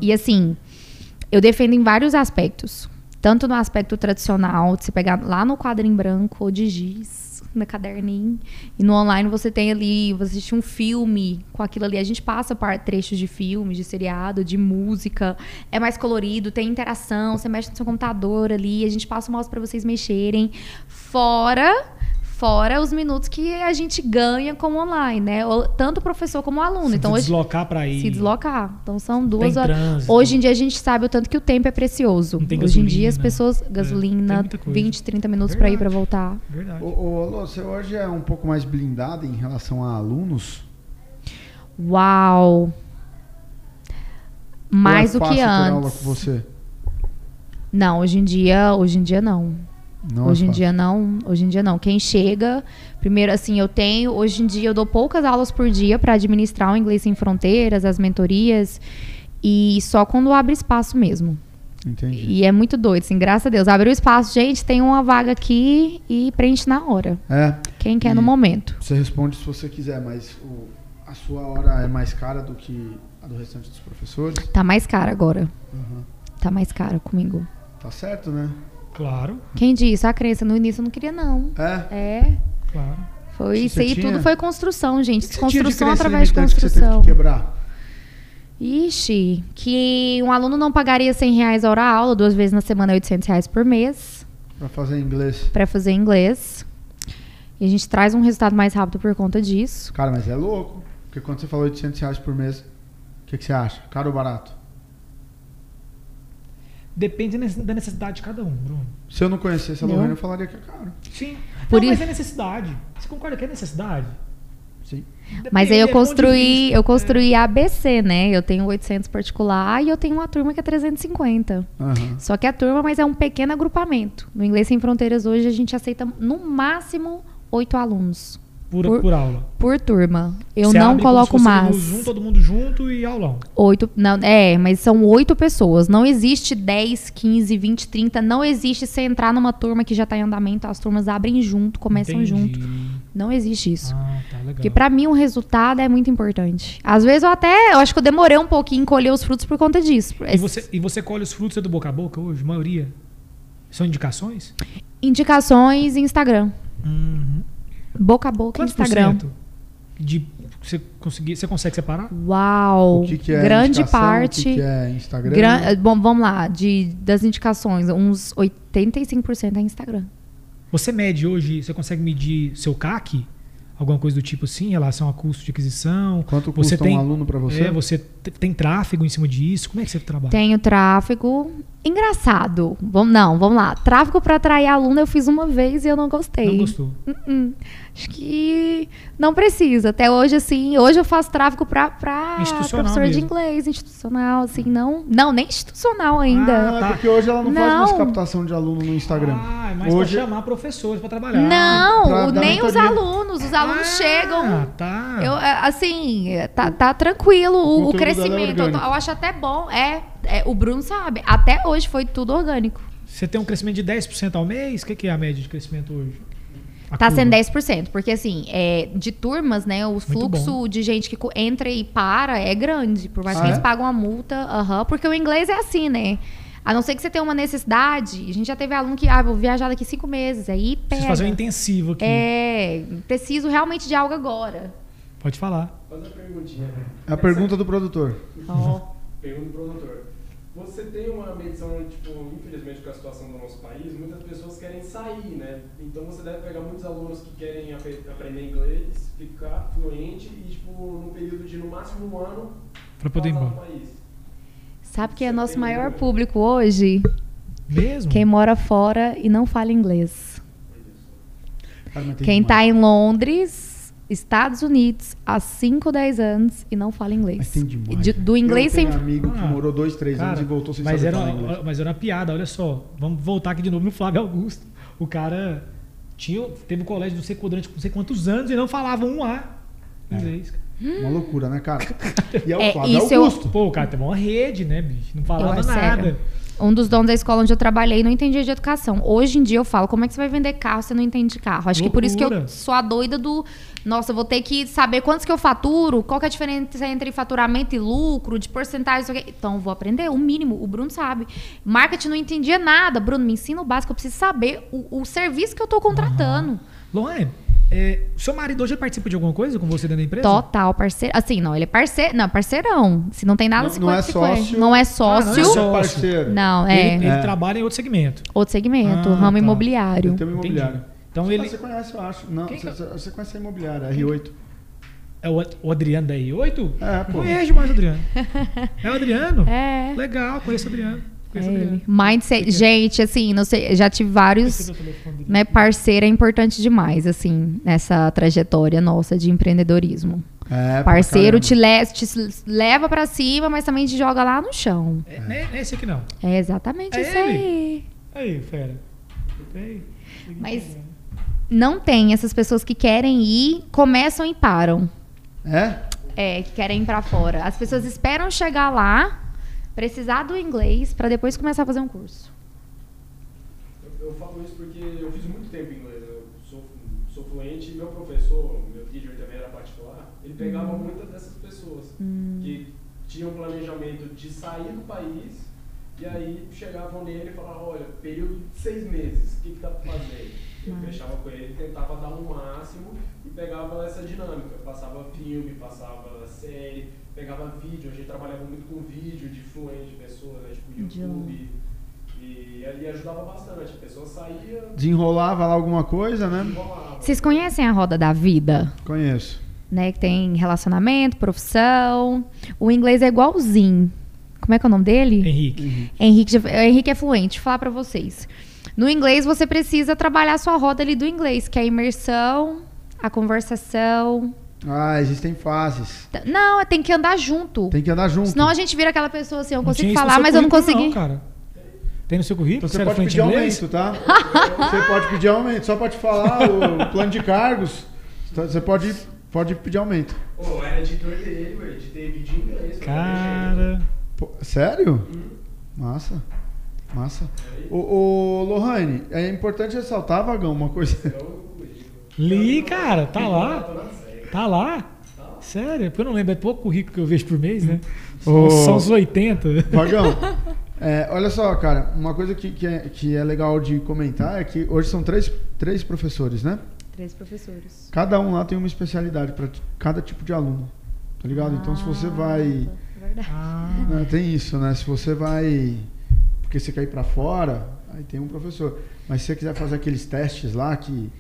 E assim, eu defendo em vários aspectos. Tanto no aspecto tradicional, de você pegar lá no quadrinho branco ou de giz, no caderninho. E no online você tem ali, você assiste um filme com aquilo ali. A gente passa por trechos de filme, de seriado, de música. É mais colorido, tem interação, você mexe no seu computador ali, a gente passa o mouse para vocês mexerem. Fora fora os minutos que a gente ganha como online, né? Tanto o professor como o aluno. Se então deslocar pra ir. se deslocar. Então são duas horas. trânsito. Hoje em dia a gente sabe o tanto que o tempo é precioso. Não tem Hoje em dia gasolina. as pessoas É, gasolina, coisa. 20, 30 minutos pra ir Verdade. voltar. Verdade. Ô, ô, Alô, você hoje é um pouco mais blindado em relação a alunos? Uau. Mais é do que ter aula antes. com você? Não, hoje em dia, hoje em dia não. Não é hoje em fácil. dia não, hoje em dia não. Quem chega, primeiro assim, eu tenho, hoje em dia eu dou poucas aulas por dia para administrar o inglês sem fronteiras, as mentorias e só quando abre espaço mesmo. Entendi. E é muito doido, assim, graças a Deus. Abriu espaço, gente, tem uma vaga aqui e preenche na hora. É, Quem quer E- no momento. você responde se você quiser, mas o- a sua hora é mais cara do que a do restante dos professores? Tá mais cara agora. Aham. Tá mais cara comigo. Tá certo, né? Claro, Quem disse? A crença no início eu não queria, não. É. É. claro. Foi isso aí, tinha- tudo foi construção, gente. De Construção crença através de limitante que você teve construção. que quebrar? Ixi, que um aluno não pagaria 100 reais hora aula, duas vezes na semana, 800 reais por mês, Pra fazer inglês. para fazer inglês. E a gente traz um resultado mais rápido por conta disso. Cara, mas é louco. Porque quando você falou 800 reais por mês, o que, que você acha? Caro ou barato? Depende da necessidade de cada um, Bruno. Se eu não conhecesse a Não. Lorena, eu falaria que é caro. Sim. Por não, mas isso- é necessidade. Você concorda que é necessidade? Sim. Mas aí eu é construí, vista. eu construí ABC, né? Eu tenho 800 particular e eu tenho uma turma que é 350. Aham. Só que a turma, mas é um pequeno agrupamento. No Inglês Sem Fronteiras hoje a gente aceita no máximo oito alunos Por, por- por aula. por turma. Eu Você não abre como coloco fosse mais. Junto, todo mundo junto e aulão. Oito, não, é, mas são oito pessoas. Não existe 10, 15, 20, 30. Não existe você entrar numa turma que já tá em andamento, as turmas abrem junto, começam Entendi. junto. Não existe isso. Ah, tá legal. Porque pra mim o resultado é muito importante. Às vezes eu até, eu acho que eu demorei um pouquinho em colher os frutos por conta disso. E você, e você colhe os frutos é do boca a boca hoje, a maioria? São indicações? Indicações em Instagram. Uhum. Boca a boca Quantos Instagram. por cento de você conseguir, você consegue separar? Uau! O que, que é grande parte. O que, que é Instagram? gran- Bom, vamos lá, de, das indicações, uns 85% é Instagram. Você mede hoje, você consegue medir seu CAC? Alguma coisa do tipo assim, em relação a custo de aquisição? Quanto você custa tem, um aluno pra você? É, você tem tráfego em cima disso? Como é que você trabalha? Tenho tráfego. Engraçado. Vamos, não, vamos lá. Tráfego para atrair aluno eu fiz uma vez e eu não gostei. Não gostou? Uh-uh. Acho que não precisa. Até hoje, assim, hoje eu faço tráfego para Institucional professor de mesmo. inglês, institucional, assim, não. Não, nem institucional ainda. Não, tá. é porque hoje ela não, faz Não. mais captação de aluno no Instagram. Ah, é mais hoje, pra chamar professores pra trabalhar. Não, pra o- nem os alunos. Os alunos Ah, chegam. tá. Eu, assim, tá, tá tranquilo o, o dela é crescimento. Eu, tô- orgânico. eu acho até bom. É, é, o Bruno sabe. Até hoje foi tudo orgânico. Você tem um crescimento de 10% ao mês? O que que é a média de crescimento hoje? A Tá curva? sendo 10%, porque assim, é, de turmas, né, o fluxo de gente que entra e para é grande, por mais Ah, que eles é? pagam a multa, aham, porque o inglês é assim, né? A não ser que você tenha uma necessidade, a gente já teve aluno que, ah, vou viajar daqui cinco meses, aí pega. Preciso fazer um intensivo aqui. É, preciso realmente de algo agora. Pode falar. Fazer uma perguntinha. né? É a pergunta do produtor. Ó. Pergunta pro produtor. Você tem uma medição, tipo, infelizmente com a situação do nosso país, muitas pessoas querem sair, né? Então você deve pegar muitos alunos que querem apre- aprender inglês, ficar fluente e, tipo, num período de no máximo um ano, Pra poder ir embora. Sabe quem é nosso maior público hoje? Mesmo? Quem mora fora e não fala inglês. Tem Quem demais. tá em Londres, Estados Unidos, há 5, 10 anos e não fala inglês. Mas tem demais. De- do inglês eu sem. tenho um amigo que Ah, morou dois, três Cara, anos e voltou sem mas saber era, falar inglês. mas era uma piada, olha só. Vamos voltar aqui de novo no Flávio Augusto. O cara tinha, teve um colégio não sei, durante não sei quantos anos e não falava um A inglês. cara. Uma loucura, né, cara? *laughs* E é o É, Flávio isso eu- Augusto. Pô, o cara teve uma rede, né, bicho? Não Eu falava acho nada. sério. Um dos donos da escola onde eu trabalhei não entendia de educação. Hoje em dia eu falo, como é que você vai vender carro se você não entende de carro? Acho que por isso que eu Loucura. sou a doida do. Nossa, eu vou ter que saber quantos que eu faturo, qual que é a diferença entre faturamento e lucro, de porcentagem. Então, vou aprender o mínimo. O Bruno sabe. Marketing não entendia nada. Bruno, me ensina o básico. Eu preciso saber o, o serviço que eu tô contratando. Lohane, é, seu marido hoje participa de alguma coisa com você dentro da empresa? Total, parceiro. Assim, não, ele é parceiro. Não, parceirão. Se não tem nada, Não- 50, não é 50. sócio. Não é Ah, não é sócio. sócio. parceiro. Não, é. Ele, ele É. trabalha em outro segmento. Outro segmento, Ah, ramo tá. imobiliário. Ele tem. Entendi. Então Ah, ele Você conhece, eu acho. Não, Quem que você, é? você conhece a imobiliária, R8. é o, o Adriano da I8? É, pô. Conheço mais o Adriano. *laughs* É o Adriano? É. Legal, conheço o Adriano. É ele. Mindset. Gente, assim, não sei, já tive vários. Né, parceiro é importante demais, assim, nessa trajetória nossa de empreendedorismo. É, Parceiro te, le te leva pra cima, mas também te joga lá no chão. É, não é- não é esse aqui não. É exatamente É isso ele? aí. Aí, fera. Aí. Mas não tem essas pessoas que querem ir, começam e param. É? É, que querem ir pra fora. As pessoas esperam chegar lá, precisar do inglês, pra depois começar a fazer um curso. Eu, eu falo isso porque eu fiz muito tempo inglês. Eu sou, sou fluente e meu professor, meu teacher também era particular, ele pegava muitas dessas pessoas que tinham planejamento de sair do país e aí chegavam nele e falavam, olha, período de seis meses, o que, que dá pra fazer? Eu fechava com ele, tentava dar um máximo e pegava essa dinâmica. Passava filme, passava série, pegava vídeo, a gente trabalhava muito com vídeo de fluente de pessoas, né? Tipo YouTube. E ali ajudava bastante. A pessoa saía, Desenrolava lá alguma coisa, né? enrolava. Vocês conhecem a roda da vida? Conheço. Né? Que tem relacionamento, profissão. O inglês é igualzinho. Como é que é o nome dele? Henrique. Henrique, já- Henrique é fluente. Vou falar pra vocês. No inglês, você precisa trabalhar a sua roda ali do inglês, que é a imersão, a conversação. Ah, existem fases. T- Não, tem que andar junto. Tem que andar junto. Senão a gente vira aquela pessoa assim, eu Não consigo falar, mas eu não consegui. cara. Tem no seu currículo? Então Você pode pedir inglês? aumento, tá? Você pode pedir aumento. Só pode falar o plano de cargos. Então, Você pode, pode pedir aumento. Pô, eu era editor dele, ué, editei vídeo em inglês. pra Cara. Pô, sério? Massa. Massa. O, o Lohane, é importante ressaltar, Vagão, uma coisa. Li, cara, tá lá. Tá lá? Sério? Porque eu não lembro, é pouco currículo que eu vejo por mês, né? Ô. São uns 80. Vagão, *laughs* é, olha só, cara, uma coisa que, que, é, que é legal de comentar é que hoje são três, três professores, né? Três professores. Cada um lá tem uma especialidade para cada tipo de aluno. Tá ligado? Então se você vai. Verdade. Ah, né, tem isso, né? Se você vai. Porque você quer ir pra fora, aí tem um professor. Mas se você quiser fazer aqueles testes lá que.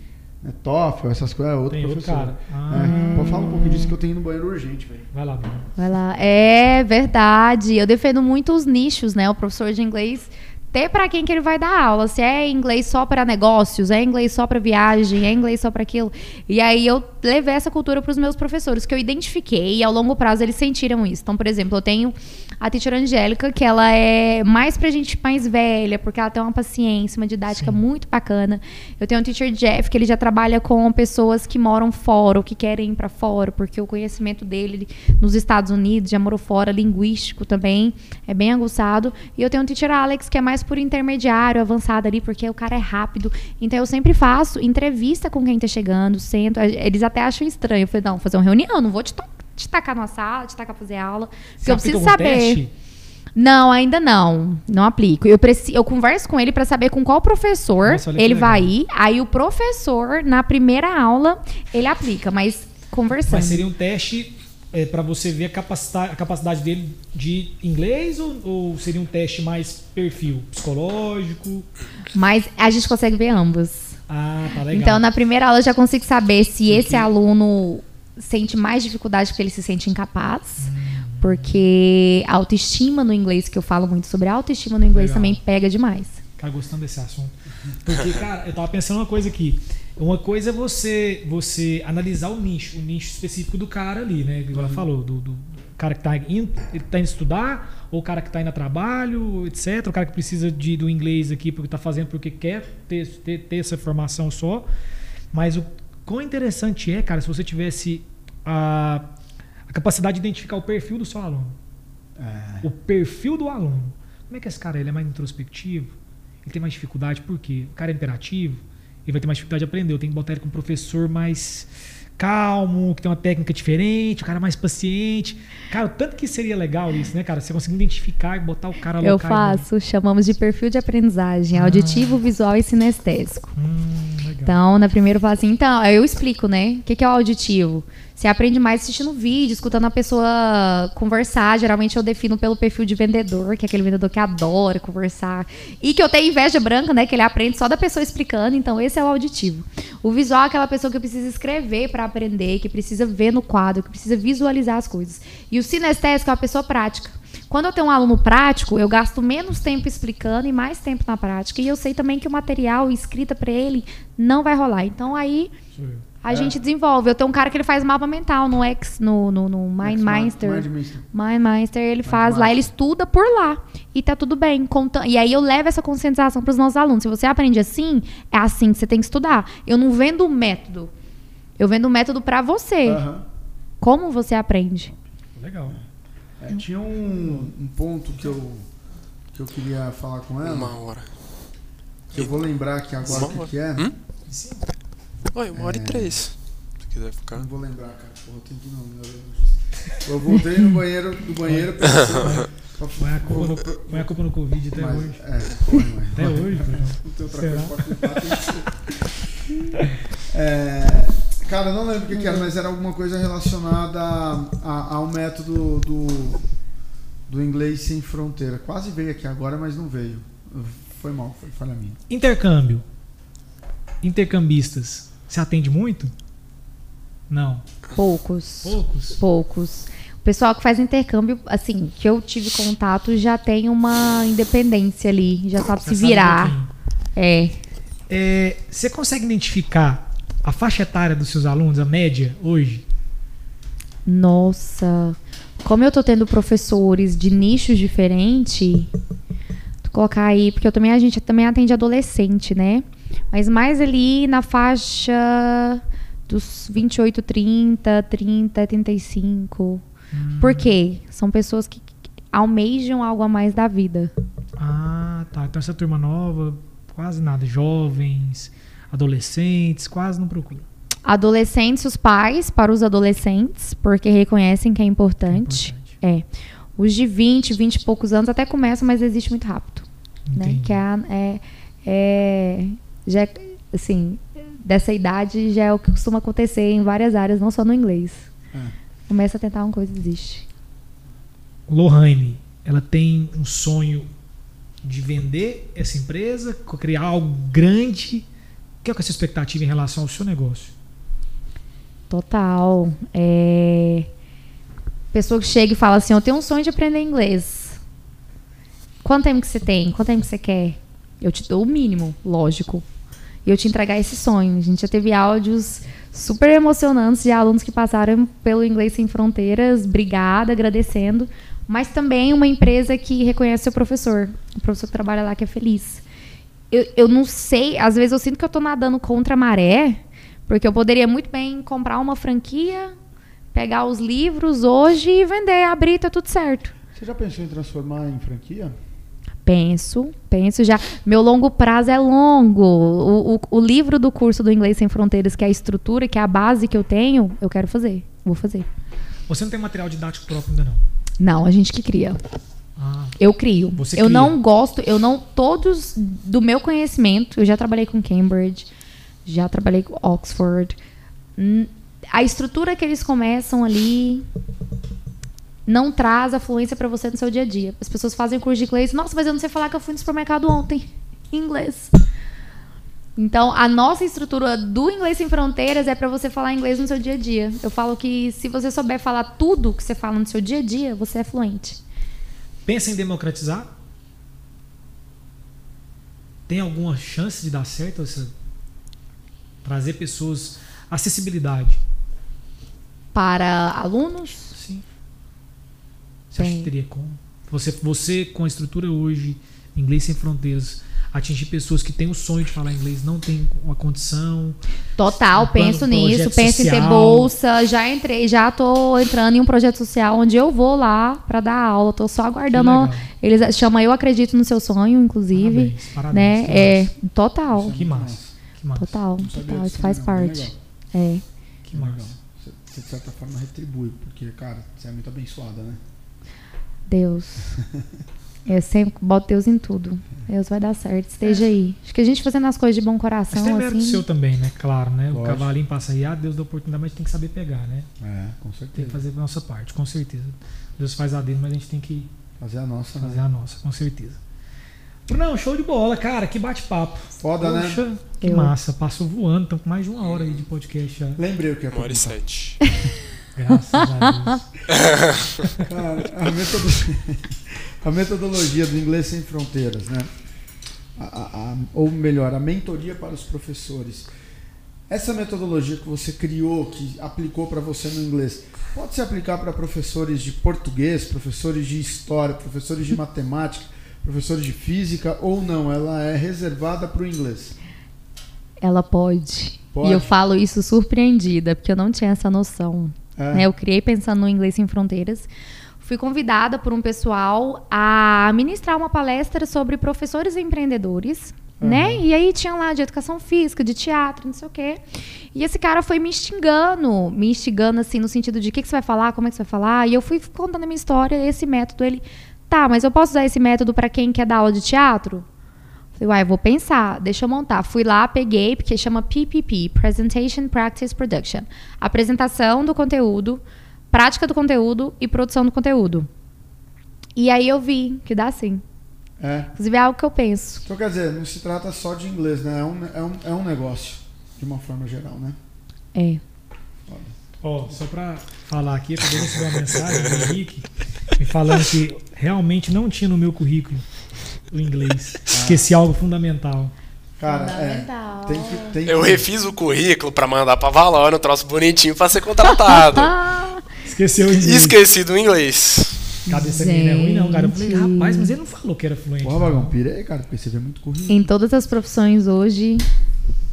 Né, TOEFL, essas coisas, é outro tem outro professor. cara. Ah, É, pode falar um pouquinho disso que eu tenho no banheiro urgente, velho. Vai lá, Bruno. Vai lá. É verdade. Eu defendo muito os nichos, né? O professor de inglês ter para quem que ele vai dar aula. Se é inglês só para negócios, é inglês só para viagem, é inglês só para aquilo. E aí eu levei essa cultura para os meus professores, que eu identifiquei e ao longo prazo eles sentiram isso. Então, por exemplo, eu tenho a teacher Angélica, que ela é mais pra gente mais velha, porque ela tem uma paciência, uma didática Sim. muito bacana. Eu tenho o teacher Jeff, que ele já trabalha com pessoas que moram fora, ou que querem ir para fora, porque o conhecimento dele nos Estados Unidos já morou fora, linguístico também, é bem aguçado. E eu tenho o teacher Alex, que é mais por intermediário, avançado ali, porque o cara é rápido. Então eu sempre faço entrevista com quem tá chegando, sento. Eles até acham estranho. Eu falei, não, vou fazer uma reunião, não vou te, te tacar numa sala, te tacar fazer aula. Porque Você eu preciso saber. teste? Não, ainda não. Não aplico. Eu, preci... eu converso com ele para saber com qual professor Nossa, ele legal. vai ir. Aí o professor, na primeira aula, ele aplica, mas conversando. Mas seria um teste é, para você ver a capacidade, a capacidade dele de inglês ou, ou seria um teste mais perfil psicológico? Mas a gente consegue ver ambos. Ah, tá legal. Então, na primeira aula, eu já consigo saber se esse aluno sente mais dificuldade porque ele se sente incapaz. Porque a autoestima no inglês, que eu falo muito sobre a autoestima no inglês, Legal. também pega demais. Tá gostando desse assunto. Porque, cara, eu tava pensando uma coisa aqui. Uma coisa é você você analisar o nicho, o nicho específico do cara ali, né? Igual ela falou, do, do cara que tá indo, tá indo estudar, ou o cara que tá indo a trabalho, etc. O cara que precisa de, do inglês aqui porque tá fazendo porque quer ter, ter, ter essa formação só. Mas o quão interessante é, cara, se você tivesse a, a capacidade de identificar o perfil do seu aluno. É. O perfil do aluno. Como é que esse cara ele é mais introspectivo? Ele tem mais dificuldade por quê? O cara é imperativo, ele vai ter mais dificuldade de aprender. Eu tenho que botar ele com um professor mais calmo, que tem uma técnica diferente, o cara mais paciente. Cara, tanto que seria legal isso, né, cara? Você conseguir identificar e botar o cara Eu faço, chamamos de perfil de aprendizagem, Ah. auditivo, visual e sinestésico. Hum. Então, na primeira eu falo assim, então, eu explico, né? O que, que é o auditivo? Você aprende mais assistindo vídeo, escutando a pessoa conversar. Geralmente eu defino pelo perfil de vendedor, que é aquele vendedor que adora conversar. E que eu tenho inveja branca, né? Que ele aprende só da pessoa explicando. Então, esse é o auditivo. O visual é aquela pessoa que precisa escrever para aprender, que precisa ver no quadro, que precisa visualizar as coisas. E o sinestésico é a pessoa prática. Quando eu tenho um aluno prático, eu gasto menos tempo explicando e mais tempo na prática. E eu sei também que o material escrita para ele não vai rolar. Então aí Sou a gente desenvolve. Eu tenho um cara que ele faz mapa mental no X, no, no, no MindMeister. MindMeister, ele faz lá, ele estuda por lá. E tá tudo bem. conta- E aí eu levo essa conscientização para os nossos alunos. Se você aprende assim, é assim que você tem que estudar. Eu não vendo o método. Eu vendo o método para você. Aham. Como você aprende. Legal. É, tinha um, um ponto que eu, que eu queria falar com ela, Uma hora. que eu vou lembrar aqui agora o que, que é. Hum? Oi, uma hora e três. Se quiser ficar. Não vou lembrar, cara. Porra, eu tenho que não. Eu voltei no banheiro, do banheiro pra *laughs* Põe a culpa no, põe a culpa no Covid até Mas, hoje. É, foi, mãe. Até hoje. Não tem outra Será? coisa pra culpar. É, cara, eu não lembro o que, que era, mas era alguma coisa relacionada a- a- ao método do, do inglês sem fronteira. Quase veio aqui agora, mas não veio. Foi mal, foi falha minha. Intercâmbio. Intercambistas. Você atende muito? Não. Poucos. Poucos? Poucos. O pessoal que faz intercâmbio, assim, que eu tive contato, já tem uma independência ali, já sabe Já se sabe um virar. pouquinho. é. É, você consegue identificar a faixa etária dos seus alunos, a média, hoje? Nossa. Como eu tô tendo professores de nichos diferentes, colocar aí, porque eu também a gente também atende adolescente, né? Mas mais ali na faixa dos 28, 30, 30, 35. Por quê? São pessoas que almejam algo a mais da vida. Ah, tá. Então essa turma nova, quase nada. Jovens, adolescentes, quase não procura. Adolescentes, os pais para os adolescentes, porque reconhecem que é É importante. importante. É. Os de 20, 20 e poucos anos até começam, mas existe muito rápido. né? Que é, é, é- já é, assim, dessa idade já é o que costuma acontecer em várias áreas, não só no inglês. É. Começa a tentar uma coisa, desiste. Lohane, ela tem um sonho de vender essa empresa, criar algo grande. Qual que é a sua expectativa em relação ao seu negócio? Total. É... Pessoa que chega e fala assim, eu tenho um sonho de aprender inglês. Quanto tempo que você tem? Quanto tempo que você quer? Eu te dou o mínimo, lógico. E eu te entregar esse sonho. A gente já teve áudios super emocionantes de alunos que passaram pelo Inglês Sem Fronteiras, obrigada, agradecendo. Mas também uma empresa que reconhece seu professor. O professor que trabalha lá que é feliz. Eu, eu não sei, às vezes eu sinto que eu tô nadando contra a maré, porque eu poderia muito bem comprar uma franquia, pegar os livros hoje e vender, abrir, tá tudo certo. Você já pensou em transformar em franquia? Penso, penso já. Meu longo prazo é longo. O, o, o livro do curso do Inglês Sem Fronteiras, que é a estrutura, que é a base que eu tenho, eu quero fazer. Vou fazer. Você não tem material didático próprio ainda não? Não, a gente que cria. Ah, Eu crio. Você eu cria. não gosto, eu não. Todos do meu conhecimento, eu já trabalhei com Cambridge, já trabalhei com Oxford. A estrutura que eles começam ali não traz a fluência para você no seu dia a dia. As pessoas fazem curso de inglês, nossa, mas eu não sei falar que eu fui no supermercado ontem em inglês. Então, a nossa estrutura do Inglês Sem Fronteiras é para você falar inglês no seu dia a dia. Eu falo que se você souber falar tudo que você fala no seu dia a dia, você é fluente. pensa em democratizar? Tem alguma chance de dar certo essa trazer pessoas acessibilidade? Para alunos, Você acha que teria como? Você, você com a estrutura hoje, Inglês Sem Fronteiras, atingir pessoas que têm o sonho de falar inglês, não tem uma condição. total, Um penso nisso, penso em ter social. bolsa, já entrei, já tô entrando em um projeto social onde eu vou lá para dar aula, tô só aguardando. Eles chamam Eu Acredito no Seu Sonho, inclusive, Parabéns, parabéns. né? que É, massa. total, Que massa. Que massa. total, total, isso faz parte. É. Que massa. Você, de certa forma, retribui, porque, cara, você é muito abençoada, né? Deus. *laughs* Eu sempre boto Deus em tudo. Deus vai dar certo, esteja aí. Acho que a gente fazendo as coisas de bom Mas coração, tem mérito assim. seu também, né? Claro, né? O Lógico. cavalinho passa aí, ah, Deus dá oportunidade, mas tem que saber pegar, né? É, com Tem certeza. que fazer a nossa parte, com certeza. Deus faz a dele, mas a gente tem que Fazer a nossa, fazer né? a nossa, com certeza. Brunão, show de bola, cara. Que bate-papo. Foda, né? Poxa, que Eu- massa. Passou voando, estamos com mais de uma hora aí de podcast já. Lembrei o que é Uma hora e sete. *laughs* Graças a Deus. *laughs* Cara, a, metodo- a metodologia do Inglês Sem Fronteiras, né? A- a- a- ou melhor, a mentoria para os professores. Essa metodologia que você criou, que aplicou para você no inglês, pode se aplicar para professores de português, professores de história, professores de matemática, professores de física ou não? Ela é reservada para o inglês. Ela pode. Pode? E eu falo isso surpreendida, porque eu não tinha essa noção. É. né? Eu criei pensando no Inglês Sem Fronteiras. Fui convidada por um pessoal a ministrar uma palestra sobre professores empreendedores. Né? E aí tinha lá de educação física, de teatro, não sei o quê. E esse cara foi me instigando, me instigando assim, no sentido de o que, que você vai falar, como é que você vai falar. E eu fui contando a minha história, esse método. Ele, tá, mas eu posso usar esse método para quem quer dar aula de teatro? Falei, uai, vou pensar, deixa eu montar. Fui lá, peguei, porque chama PPP, Presentation, Practice, Production. Apresentação do conteúdo, prática do conteúdo e produção do conteúdo. E aí eu vi que dá sim. É. Inclusive é algo que eu penso. Então quer dizer, não se trata só de inglês, né? É um, é um, é um negócio. de uma forma geral, né? É. Ó, só pra falar aqui, de receber uma mensagem do Henrique me falando que realmente não tinha no meu currículo o inglês. *laughs* Esqueci algo fundamental. Cara, Fundamental. é. Tem que, tem Eu que- refiz o currículo pra mandar pra Valônia, um troço bonitinho pra ser contratado. Ah, *laughs* Esqueceu o inglês. Esqueci do inglês. Cabeça menina é ruim, não, cara. Eu falei, rapaz, mas ele não falou que era fluente. Porra, não. Vagão, pira aí, cara, porque você vê muito currículo. em todas as profissões hoje,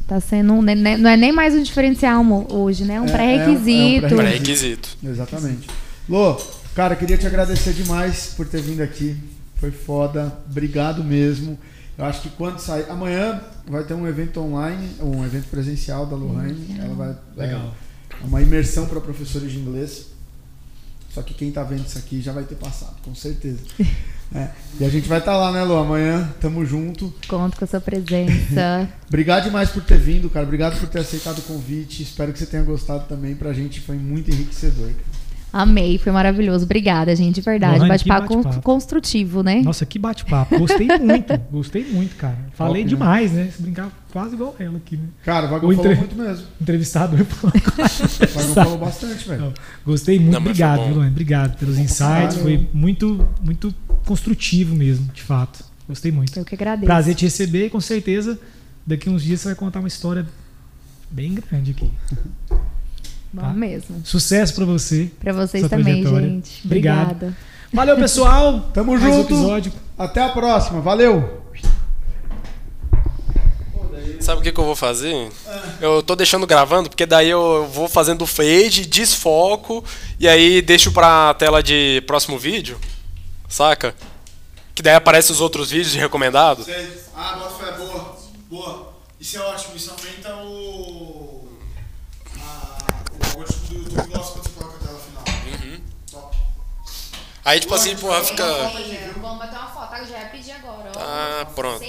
tá sendo. um- né- né- Não é nem mais um diferencial hoje, né? É um É, pré-requisito. é um Pré-requisito. Exatamente. Lô, cara, queria te agradecer demais por ter vindo aqui. Foi foda. Obrigado mesmo. Eu acho que quando sair. Amanhã vai ter um evento online, um evento presencial da Lohane. Ela vai. Legal. É uma imersão para professores de inglês. Só que quem tá vendo isso aqui já vai ter passado, com certeza. *laughs* É. E a gente vai estar lá, né, Lô? Amanhã, tamo junto. Conto com a sua presença. *laughs* Obrigado demais por ter vindo, cara. Obrigado por ter aceitado o convite. Espero que você tenha gostado também. Pra gente foi muito enriquecedor. Amei, foi maravilhoso. Obrigada, gente, de verdade. Bate-papo con- bate-papo. construtivo, né? Nossa, que bate-papo. Gostei muito. *laughs* Gostei muito, cara. Falei Top, né? demais, né? Se brincar quase igual ela aqui, né? Cara, o Vagão O falou entre- muito mesmo. Entrevistado. *laughs* O Vagão falou bastante, velho. Gostei muito. Não, Obrigado, viu? Obrigado pelos insights. Foi muito, muito construtivo mesmo, de fato. Gostei muito. Eu que agradeço. Prazer te receber e com certeza daqui uns dias você vai contar uma história bem grande aqui. *laughs* Vamos tá? mesmo. Sucesso pra você. Pra vocês também, trajetória. gente. Obrigado. Obrigada. Valeu, pessoal. *laughs* Tamo Mais um junto. episódio. Até a próxima. Valeu. Sabe o que, que eu vou fazer? Eu tô deixando gravando, porque daí eu vou fazendo fade, desfoco, e aí deixo pra tela de próximo vídeo, saca? Que daí aparece os outros vídeos de recomendado. Ah, bota fé, boa. Boa. Isso é ótimo. Isso aumenta Aí, tipo assim, porra, fica. Vamos bater uma foto, já ia pedir agora. Ah, pronto.